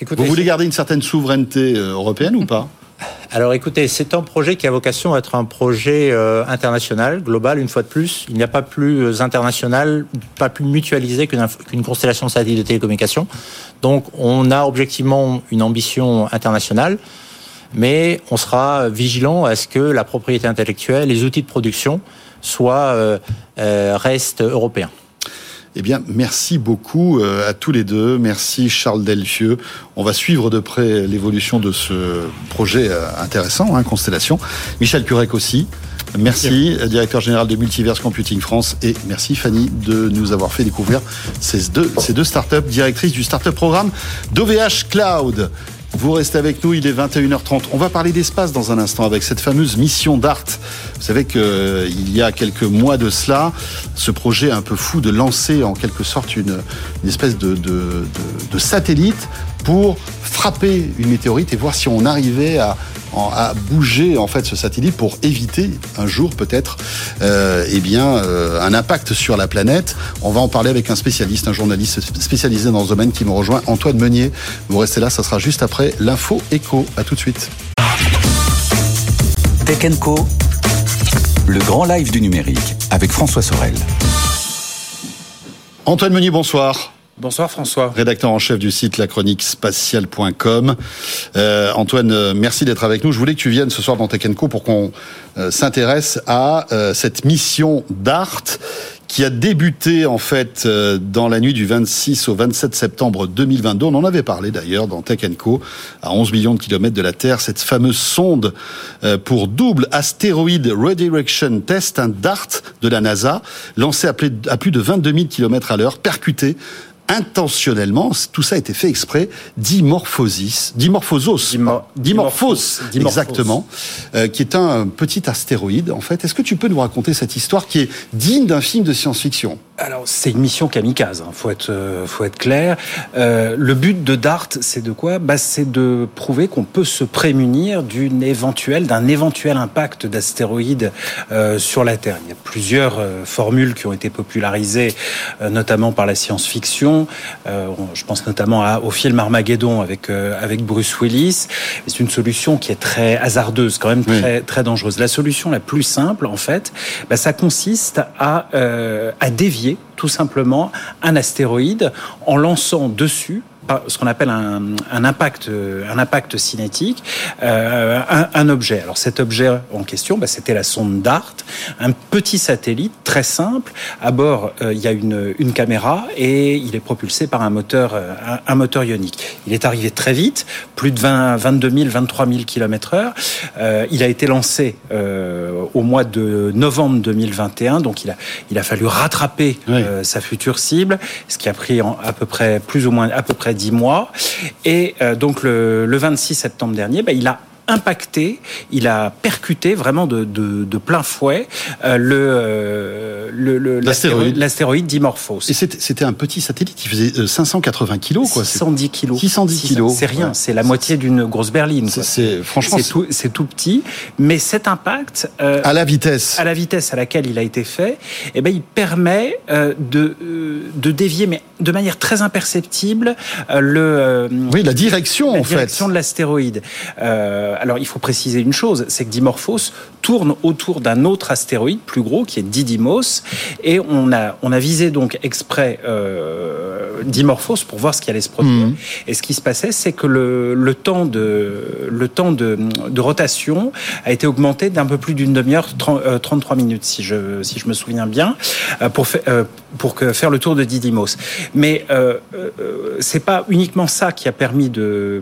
Écoutez, Vous voulez garder une certaine souveraineté européenne ou pas? Alors écoutez, c'est un projet qui a vocation à être un projet euh, international, global, une fois de plus. Il n'y a pas plus international, pas plus mutualisé qu'une qu constellation de satellites de télécommunications. Donc on a objectivement une ambition internationale, mais on sera vigilant à ce que la propriété intellectuelle, les outils de production soient, euh, euh, restent européens. Eh bien, merci beaucoup euh, à tous les deux. Merci Charles Delfieux. On va suivre de près l'évolution de ce projet euh, intéressant, hein, Constellation. Michel Curec aussi. Merci, merci, directeur général de Multiverse Computing France. Et merci Fanny de nous avoir fait découvrir ces deux, ces deux startups, directrices du startup programme d'OVH Cloud. Vous restez avec nous, il est 21h30. On va parler d'espace dans un instant avec cette fameuse mission DART. Vous savez qu'il euh, y a quelques mois de cela, ce projet un peu fou de lancer en quelque sorte une, espèce de satellite pour frapper une météorite et voir si on arrivait à, à bouger en fait ce satellite pour éviter un jour peut-être euh, eh bien euh, un impact sur la planète. On va en parler avec un spécialiste, un journaliste spécialisé dans ce domaine qui me rejoint, Antoine Meunier. Vous restez là, ça sera juste après l'info écho. À tout de suite. Tech Co, le grand live du numérique avec François Sorel. Antoine Meunier, bonsoir. Bonsoir François. Rédacteur en chef du site lachroniquespatiale.com. Euh, Antoine, euh, merci d'être avec nous. Je voulais que tu viennes ce soir dans Tech pour qu'on euh, s'intéresse à euh, cette mission DART qui a débuté en fait dans la nuit du 26 au 27 septembre 2022. On en avait parlé d'ailleurs dans Tech à 11 millions de kilomètres de la Terre, cette fameuse sonde pour double astéroïde redirection test, un DART de la NASA, lancé à plus de 22 000 kilomètres à l'heure, percuté intentionnellement, tout ça a été fait exprès, dimorphosis, dimorphosos, Dimo- dimorphos, dimorphos. exactement, euh, qui est un petit astéroïde en fait. Est-ce que tu peux nous raconter cette histoire qui est digne d'un film de science-fiction? Alors, c'est une mission kamikaze, hein, faut être, euh, faut être clair. Euh, le but de DART, c'est de quoi? Bah, C'est de prouver qu'on peut se prémunir d'une éventuelle, d'un éventuel impact d'astéroïdes euh, sur la Terre. Il y a plusieurs euh, formules qui ont été popularisées, euh, notamment par la science-fiction. Euh, on- je pense notamment à- au film Armageddon avec, euh, avec Bruce Willis. C'est une solution qui est très hasardeuse, quand même Oui. très, très dangereuse. La solution la plus simple, en fait, bah, ça consiste à, euh, à dévier tout simplement un astéroïde en lançant dessus ce qu'on appelle un, un impact, euh, un impact cinétique, euh, un, un objet. Alors cet objet en question, bah, c'était la sonde DART, un petit satellite très simple. À bord, euh, il y a une, une caméra et il est propulsé par un moteur, euh, un, moteur ionique. Il est arrivé très vite, plus de 20, 22 000, 23 000 km heure. Euh, il a été lancé au mois de novembre 2021, donc il a, il a fallu rattraper sa future cible, ce qui a pris en- à peu près plus ou moins à peu près 10 mois. Et euh, donc le, le 26 septembre dernier, bah, il a impacté, il a percuté vraiment de, de, de plein fouet euh, le, euh, le, le- L'astéroïde. l'astéroïde Dimorphos. Et c'était c'était un petit satellite qui faisait euh, 580 kilos, quoi. C'est- 610 kilos. 610 kilos. C'est rien, Ouais. c'est la moitié d'une grosse berline. quoi. C'est franchement C'est tout, c'est tout petit, mais cet impact euh, à la vitesse. à la vitesse à laquelle il a été fait, eh ben, il permet euh, de, euh, de dévier, mais de manière très imperceptible, euh, le, euh, Oui, la direction la en fait. direction de l'astéroïde. Euh, alors, il faut préciser une chose, c'est que Dimorphos tourne autour d'un autre astéroïde plus gros, qui est Didymos, et on a, on a visé donc exprès euh, Dimorphos pour voir ce qui allait se produire. Mhm. Et ce qui se passait, c'est que le, le temps, de, le temps de, de rotation a été augmenté d'un peu plus d'une demi-heure, 30, euh, 33 minutes, si je, si je me souviens bien, euh, pour, fa- euh, pour que, faire le tour de Didymos. Mais euh, c'est pas uniquement ça qui a permis de,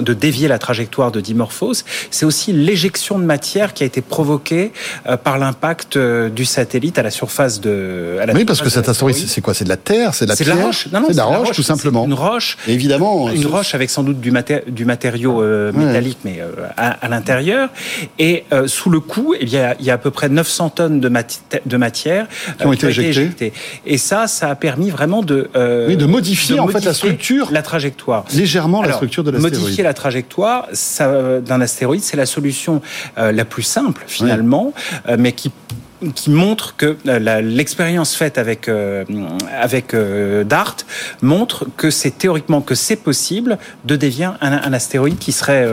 de dévier la trajectoire de Dimorphos, c'est aussi l'éjection de matière qui a été provoquée euh, par l'impact euh, du satellite à la surface de. À la Oui, parce que cet de astéroïde, c'est quoi? C'est de la terre C'est de la c'est de la pierre? roche. Non, non, c'est de la roche, tout simplement. Une roche. Et évidemment, Une roche avec sans doute du, maté- du matériau euh, Ouais. métallique, mais euh, à, à l'intérieur. Et euh, sous le coup, eh bien, il y a à peu près 900 tonnes de, mati- de matière Qui ont été éjectées. Et ça, ça a permis vraiment de, Oui, de modifier, en fait, la structure. la trajectoire. légèrement la structure de l'astéroïde. Modifier la trajectoire d'un astéroïde, c'est la solution la plus simple finalement, euh, mais qui qui montre que euh, l'expérience faite avec euh, avec Dart montre que c'est théoriquement que c'est possible de dévier un, astéroïde qui serait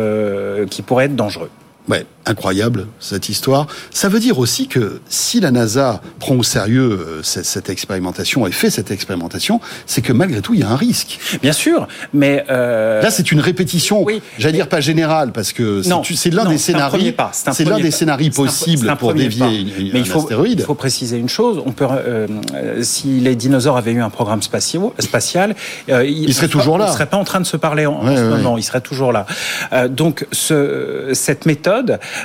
qui pourrait être dangereux. Ouais, incroyable cette histoire. Ça veut dire aussi que si la NASA prend au sérieux euh, cette, cette expérimentation et fait cette expérimentation, c'est que malgré tout il y a un risque. Bien sûr, mais euh, Là, c'est une répétition. Oui, J'allais dire pas générale parce que c'est- l'un des scénarios. c'est un C'est l'un des scénarios possibles un pour dévier une- Mais un il faut, astéroïde. il faut préciser une chose. On peut, euh, si les dinosaures avaient eu un programme spatial, spatial ils, Ils seraient toujours là. Ils seraient pas en train de se parler en, ce ouais, moment. Ils seraient toujours là. Donc, ce, cette méthode,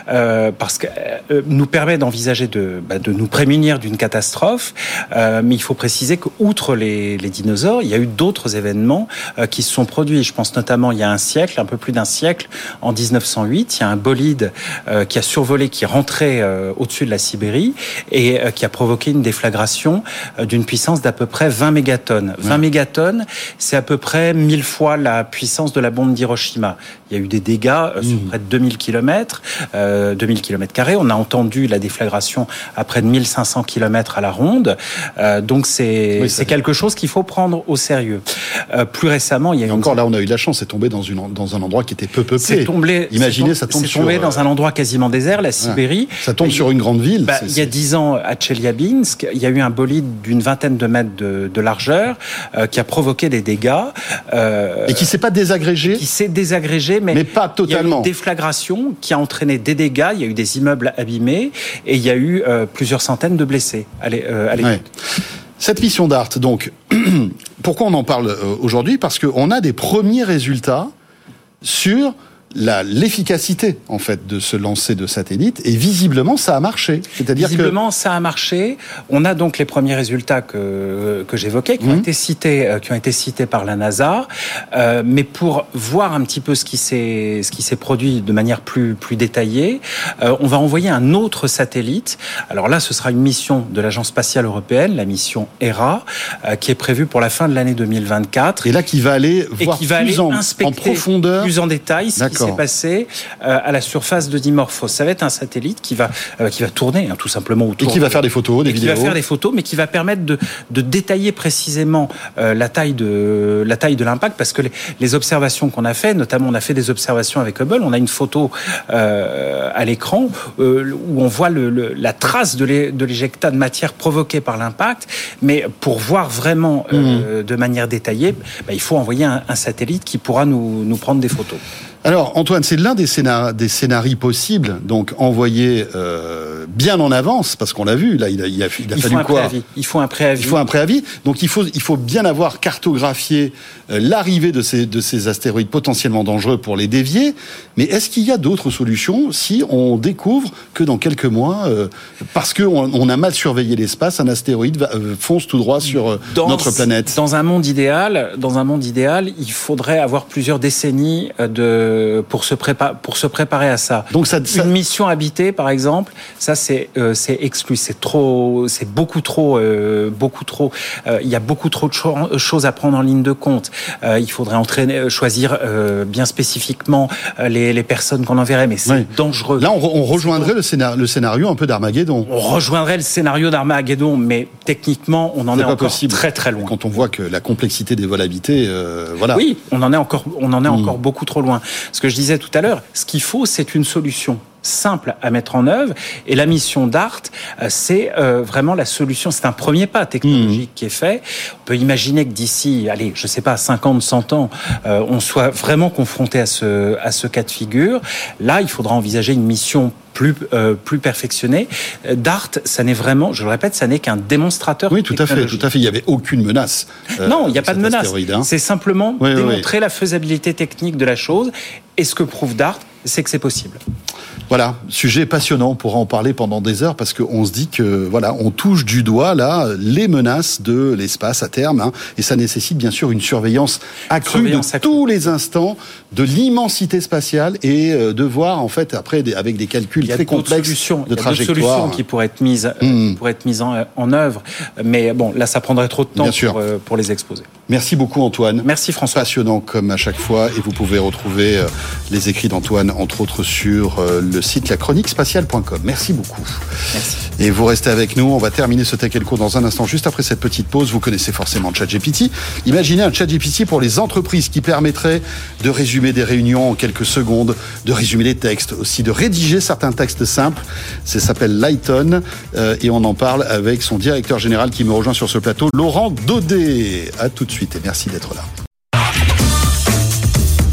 euh, parce que euh, nous permet d'envisager de, bah, de nous prémunir d'une catastrophe. Euh, mais il faut préciser que, outre les, les dinosaures, il y a eu d'autres événements qui se sont produits. Je pense notamment il y a un siècle, un peu plus d'un siècle, en 1908, il y a un bolide qui a survolé, qui est rentré euh, au-dessus de la Sibérie et qui a provoqué une déflagration d'une puissance d'à peu près 20 mégatonnes. 20 mégatonnes, c'est à peu près 1000 fois la puissance de la bombe d'Hiroshima. Il y a eu des dégâts euh, sur Mmh. près de 2000 km, euh, 2000 km carrés. On a entendu la déflagration à près de 1500 km à la ronde. Euh, donc c'est Oui, quelque chose qu'il faut prendre au sérieux. Euh, plus récemment, il y a Et encore là, on a eu de la chance, c'est tombé dans, une, dans un endroit qui était peu peuplé. c'est tombé. Imaginez, ça tombe c'est sur. tombé euh, dans un endroit quasiment désert, la Sibérie. Ça tombe sur une grande ville. Bah, il y a dix ans, à Tcheliabinsk, il y a eu un bolide d'une vingtaine de mètres de, de largeur euh, qui a provoqué des dégâts. euh, Et qui s'est pas désagrégé qui s'est désagrégé, mais, Mais pas il y a eu totalement. une déflagration qui a entraîné des dégâts. Il y a eu des immeubles abîmés et il y a eu euh, plusieurs centaines de blessés à euh, l'époque. Ouais. Cette mission d'Art, donc, pourquoi on en parle euh, aujourd'hui? Parce qu'on a des premiers résultats sur l'efficacité en fait de ce lancer de satellite et visiblement ça a marché. C'est-à-dire que Visiblement, ça a marché. On a donc les premiers résultats que, que j'évoquais, qui, ont Mhm. été cités, euh, qui ont été cités par la NASA. Euh, mais pour voir un petit peu ce qui s'est ce qui s'est produit de manière plus plus détaillée, euh, on va envoyer un autre satellite. Alors là, ce sera une mission de l'Agence spatiale européenne, la mission ERA, euh, qui est prévue pour la fin de l'année 2024. et là qui va aller et voir qui va plus aller en, inspecter en profondeur. plus en détail ce qui D'accord. s'est passé euh, à la surface de Dimorphos. Ça va être un satellite qui va euh, qui va tourner hein, tout simplement Et autour qui va faire des photos, des et qui vidéos. va faire des photos, mais qui va permettre de, de détailler précisément euh, la taille de la taille de l'impact, parce que les, les observations qu'on a fait, notamment on a fait des observations avec Hubble, on a une photo à l'écran où on voit le, le- la trace de l'é- de l'éjectat de matière provoquée par l'impact, mais pour voir vraiment euh, de manière détaillée, bah, il faut envoyer un, un satellite qui pourra nous, nous prendre des photos. Alors Antoine, c'est l'un des, scénar- des scénarios possibles, donc envoyé euh, bien en avance, parce qu'on l'a vu, là il a, il a, il a fallu quoi préavis. Il faut un préavis. Il faut un préavis. Donc il faut, il faut bien avoir cartographié euh, l'arrivée de ces, de ces astéroïdes potentiellement dangereux pour les dévier. Mais est-ce qu'il y a d'autres solutions si on découvre que dans quelques mois, euh, parce qu'on on a mal surveillé l'espace, un astéroïde va- euh, fonce tout droit sur euh, Dans- notre planète? Dans un monde idéal, dans un monde idéal, il faudrait avoir plusieurs décennies euh, pour se préparer pour se préparer à ça. Donc ça, ça- Une mission habitée, par exemple, ça c'est euh, c'est exclu, c'est trop, c'est beaucoup trop, euh, beaucoup trop. euh, il y a beaucoup trop de cho- choses à prendre en ligne de compte. Euh, il faudrait entraîner, choisir euh, bien spécifiquement les, les personnes qu'on enverrait, mais c'est Oui. dangereux. Là, on, re- on rejoindrait le scénario, le scénario un peu d'Armageddon. on rejoindrait le scénario d'Armageddon, mais techniquement, on en est encore possible. très très loin. Quand on voit que la complexité des vols habités, euh, voilà. Oui, on en est encore, on en est Mm. encore beaucoup trop loin. Ce que je disais tout à l'heure, ce qu'il faut, c'est une solution simple à mettre en œuvre. Et la mission DART, euh, c'est euh, vraiment la solution. C'est un premier pas technologique qui est fait. On peut imaginer que d'ici, allez, je sais pas, 50, 100 ans, euh, on soit vraiment confronté à ce, à ce cas de figure. Là, il faudra envisager une mission plus, euh, plus perfectionnée. Euh, DART, ça n'est vraiment, je le répète, ça n'est qu'un démonstrateur. Oui, tout à fait, tout à fait. Il n'y avait aucune menace. euh, Non, il n'y a pas de menace. hein. C'est simplement Oui, oui, démontrer la faisabilité technique de la chose. Et ce que prouve DART, c'est que c'est possible. Voilà, sujet passionnant. On pourra en parler pendant des heures parce qu'on se dit que voilà, on touche du doigt là les menaces de l'espace à terme, hein, et ça nécessite bien sûr une surveillance accrue Surveillance de accrue. tous les instants de l'immensité spatiale et euh, de voir en fait après avec des calculs très complexes solutions, de il y a d'autres solutions qui pourraient être mises, euh, Mm. pourraient être mises en, en œuvre. Mais bon, là, ça prendrait trop de temps euh, pour les exposer. Merci beaucoup Antoine. Merci François. Passionnant comme à chaque fois et vous pouvez retrouver euh, les écrits d'Antoine entre autres sur euh, le site lachroniquespatiale.com. Merci beaucoup. Merci. Et vous restez avec nous, on va terminer ce Tech Co dans un instant juste après cette petite pause. Vous connaissez forcément ChatGPT. Imaginez un ChatGPT pour les entreprises qui permettrait de résumer des réunions en quelques secondes, de résumer les textes, aussi de rédiger certains textes simples. Ça s'appelle Lighton euh, et on en parle avec son directeur général qui me rejoint sur ce plateau, Laurent Daudet. À tout de suite et merci d'être là.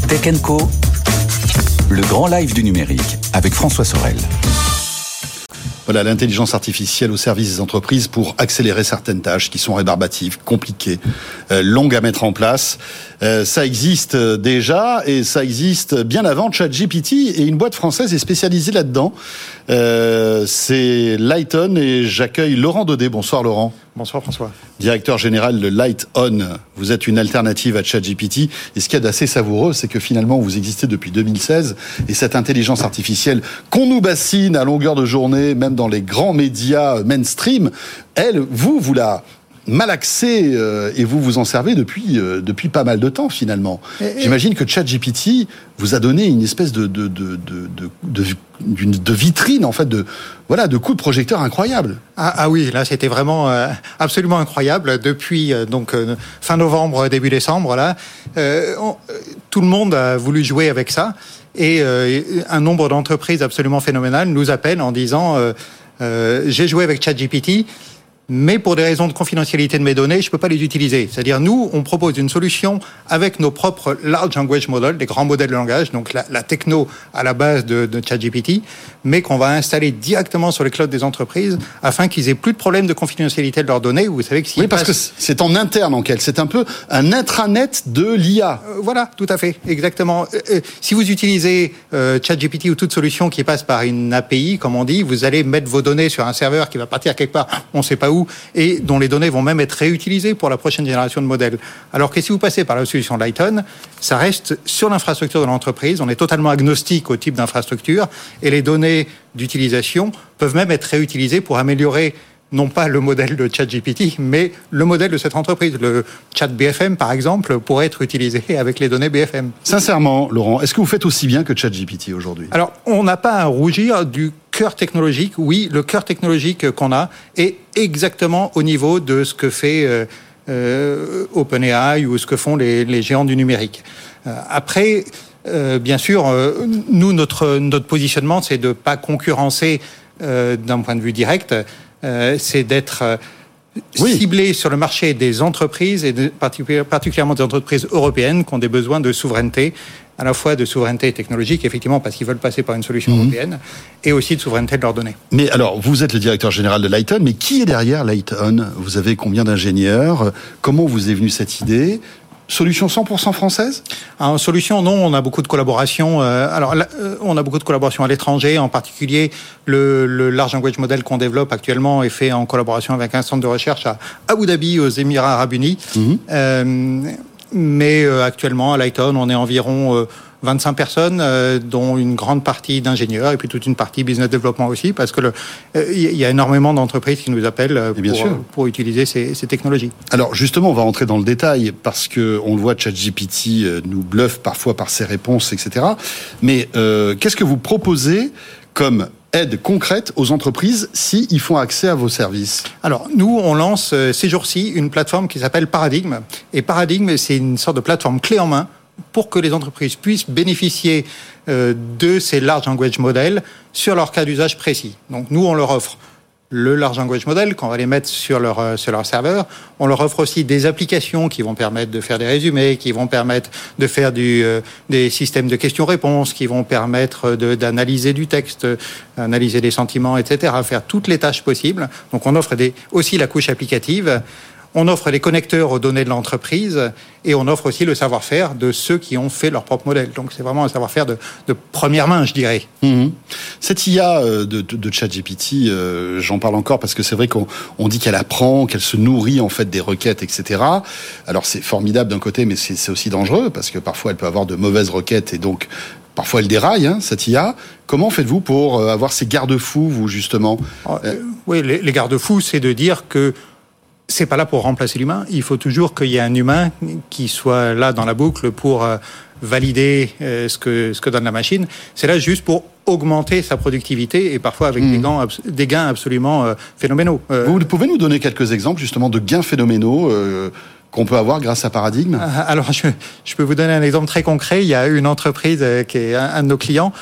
Tech Co, le grand live du numérique avec François Sorel. Voilà, l'intelligence artificielle au service des entreprises pour accélérer certaines tâches qui sont rébarbatives, compliquées, euh, longues à mettre en place. Euh, ça existe euh, déjà et ça existe bien avant ChatGPT et une boîte française est spécialisée là-dedans. Euh, c'est Lighton et j'accueille Laurent Daudet. Bonsoir Laurent. Bonsoir François. Directeur général de Light On. Vous êtes une alternative à ChatGPT. Et ce qu'il y a d'assez savoureux, c'est que finalement, vous existez depuis 2016. Et cette intelligence artificielle qu'on nous bassine à longueur de journée, même dans les grands médias mainstream, elle, vous, vous la malaxé euh, et vous vous en servez depuis, euh, depuis pas mal de temps finalement. J'imagine que ChatGPT vous a donné une espèce de, de, de, de, de, vitrine, en fait, de, voilà, de coups de projecteur incroyables. Ah, ah oui, là c'était vraiment euh, absolument incroyable. Depuis euh, donc euh, fin novembre, début décembre, là, euh, on- tout le monde a voulu jouer avec ça et euh, un nombre d'entreprises absolument phénoménales nous appellent en disant j'ai joué avec ChatGPT. Mais pour des raisons de confidentialité de mes données, je peux pas les utiliser. C'est-à-dire, nous, on propose une solution avec nos propres large language models, des grands modèles de langage, donc la, la techno à la base de, de ChatGPT, mais qu'on va installer directement sur les clouds des entreprises afin qu'ils aient plus de problème de confidentialité de leurs données. Vous savez que s'ils Oui, parce que c'est en interne en quelque. C'est un peu un intranet de l'IA. Euh, voilà, tout à fait, exactement. Euh, euh, si vous utilisez euh, ChatGPT ou toute solution qui passe par une API, comme on dit, vous allez mettre vos données sur un serveur qui va partir quelque part, on ne sait pas où, et dont les données vont même être réutilisées pour la prochaine génération de modèles. Alors que si vous passez par la solution Lighton, ça reste sur l'infrastructure de l'entreprise, on est totalement agnostique au type d'infrastructure, et les données d'utilisation peuvent même être réutilisées pour améliorer non pas le modèle de ChatGPT, mais le modèle de cette entreprise. Le chat BFM, par exemple, pourrait être utilisé avec les données BFM. Sincèrement, Laurent, est-ce que vous faites aussi bien que ChatGPT aujourd'hui? Alors, on n'a pas à rougir du cœur technologique. Oui, le cœur technologique qu'on a est exactement au niveau de ce que fait euh, euh, OpenAI ou ce que font les, les géants du numérique. Euh, après, euh, bien sûr, euh, nous, notre, notre positionnement, c'est de ne pas concurrencer euh, d'un point de vue direct, c'est d'être euh, ciblé sur le marché des entreprises et de- particulièrement des entreprises européennes qui ont des besoins de souveraineté, à la fois de souveraineté technologique, effectivement, parce qu'ils veulent passer par une solution européenne, et aussi de souveraineté de leurs données. Mais alors, vous êtes le directeur général de Lighton, mais qui est derrière Lighton? Vous avez combien d'ingénieurs? Comment vous est venue cette idée? Solution 100% française? En solution, non, on a beaucoup de collaborations. euh, alors, là, euh, on a beaucoup de collaborations à l'étranger, en particulier le, le large language model qu'on développe actuellement est fait en collaboration avec un centre de recherche à Abu Dhabi, aux Émirats Arabes Unis. Euh, mais euh, actuellement, à Lighton, on est environ euh, 25 personnes, euh, dont une grande partie d'ingénieurs et puis toute une partie business development aussi, parce que euh, il y a énormément d'entreprises qui nous appellent euh, bien pour, sûr. euh, pour utiliser ces, ces technologies. Alors justement, on va rentrer dans le détail parce que on le voit, ChatGPT euh, nous bluffe parfois par ses réponses, etc. Mais euh, qu'est-ce que vous proposez comme aide concrète aux entreprises si ils font accès à vos services Alors, nous, on lance euh, ces jours-ci une plateforme qui s'appelle Paradigme. Et Paradigme, c'est une sorte de plateforme clé en main pour que les entreprises puissent bénéficier euh, de ces large language models sur leur cas d'usage précis. Donc, nous, on leur offre le large language model qu'on va les mettre sur leur euh, sur leur serveur. On leur offre aussi des applications qui vont permettre de faire des résumés, qui vont permettre de faire du euh, des systèmes de questions-réponses, qui vont permettre d'analyser du texte, analyser des sentiments, etc. Faire toutes les tâches possibles. Donc on offre des, aussi la couche applicative. On offre les connecteurs aux données de l'entreprise et on offre aussi le savoir-faire de ceux qui ont fait leur propre modèle. Donc c'est vraiment un savoir-faire de, de première main, je dirais. Mhm. Cette IA euh, de, de, de ChatGPT, euh, j'en parle encore parce que c'est vrai qu'on on dit qu'elle apprend, qu'elle se nourrit en fait des requêtes, etc. Alors c'est formidable d'un côté, mais c'est c'est aussi dangereux parce que parfois elle peut avoir de mauvaises requêtes et donc parfois elle déraille, hein, cette IA. Comment faites-vous pour euh, avoir ces garde-fous, vous justement? Euh, Oui, les, les garde-fous, c'est de dire que c'est pas là pour remplacer l'humain. Il faut toujours qu'il y ait un humain qui soit là dans la boucle pour euh, valider euh, ce que ce que donne la machine. C'est là juste pour augmenter sa productivité et parfois avec des, gains, abs- des gains absolument euh, phénoménaux. Vous pouvez nous donner quelques exemples justement de gains phénoménaux euh, qu'on peut avoir grâce à Paradigme? Ah, Alors, je, je peux vous donner un exemple très concret. Il y a une entreprise qui est un, un de nos clients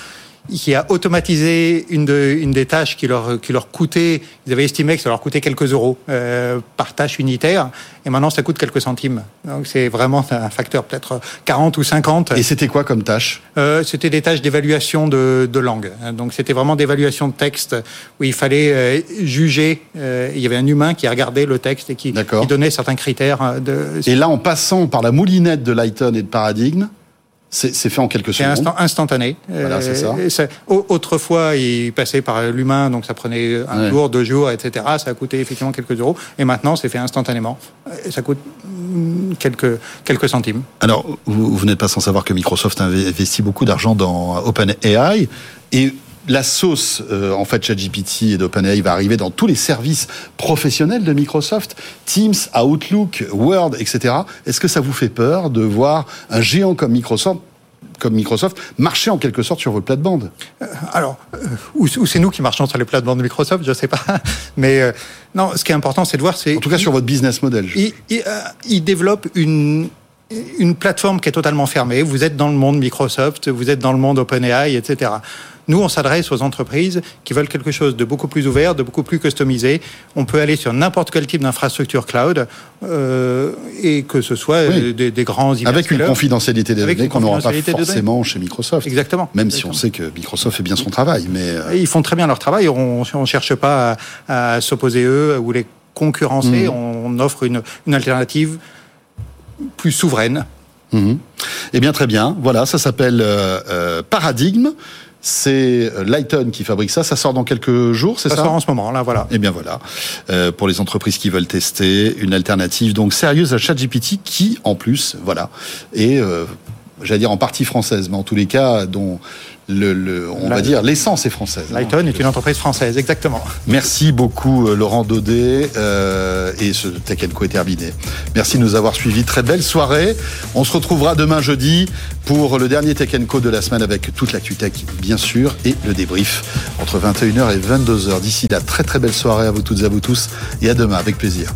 qui a automatisé une, de, une des tâches qui leur, qui leur coûtait, ils avaient estimé que ça leur coûtait quelques euros euh, par tâche unitaire, et maintenant ça coûte quelques centimes. Donc c'est vraiment un facteur peut-être 40 ou 50. Et c'était quoi comme tâche? Euh, C'était des tâches d'évaluation de, de langue. Donc c'était vraiment d'évaluation de texte où il fallait euh, juger. euh, il y avait un humain qui regardait le texte et qui, qui donnait certains critères. euh, De, Et là, en passant par la moulinette de Lighton et de Paradigme, c'est fait en quelques secondes. instant- instantané. Voilà, c'est ça. et au- autrefois, il passait par l'humain, donc ça prenait un Ouais. jour, deux jours, etc. Ça a coûté effectivement quelques euros. Et maintenant, c'est fait instantanément. Et ça coûte mm, quelques, quelques centimes. Alors, vous, vous n'êtes pas sans savoir que Microsoft a inve- investi beaucoup d'argent dans OpenAI et la sauce euh, en fait ChatGPT et d'OpenAI va arriver dans tous les services professionnels de Microsoft, Teams, Outlook, Word, etc. Est-ce que ça vous fait peur de voir un géant comme Microsoft comme Microsoft, marcher en quelque sorte sur vos plates-bandes? Euh, Alors, euh, ou, c'est nous qui marchons sur les plates-bandes de Microsoft, je ne sais pas. Mais euh, non, ce qui est important, c'est de voir, c'est... En tout cas, sur votre business model. Il, il, il développe une, une plateforme qui est totalement fermée. Vous êtes dans le monde Microsoft, vous êtes dans le monde OpenAI, etc. Nous, on s'adresse aux entreprises qui veulent quelque chose de beaucoup plus ouvert, de beaucoup plus customisé. On peut aller sur n'importe quel type d'infrastructure cloud euh, et que ce soit des, des, grands Avec une confidentialité des données qu'on n'aura pas forcément chez Microsoft. Exactement. Même si on sait que Microsoft fait bien son travail. Mais euh, Ils font très bien leur travail. On ne cherche pas à, s'opposer eux ou les concurrencer. Mmh. On offre une, une alternative plus souveraine. Mmh. Eh bien, très bien. Voilà, ça s'appelle euh, euh Paradigme. C'est Lighton qui fabrique ça. Ça sort dans quelques jours, c'est ça Ça sort en ce moment, là, voilà. Eh bien voilà, euh, pour les entreprises qui veulent tester une alternative donc sérieuse à ChatGPT, qui en plus, voilà, est, euh, j'allais dire en partie française, mais en tous les cas dont le, on va dire l'essence est française. Hein. Lighton est une entreprise française, exactement. Merci beaucoup euh, Laurent Daudet euh, et ce Tech Co est terminé. Merci de nous avoir suivis. Très belle soirée. On se retrouvera demain jeudi pour le dernier Tech Co de la semaine avec toute l'actu tech bien sûr et le débrief entre 21h et 22h. D'ici là, très très belle soirée à vous toutes et à vous tous et à demain avec plaisir.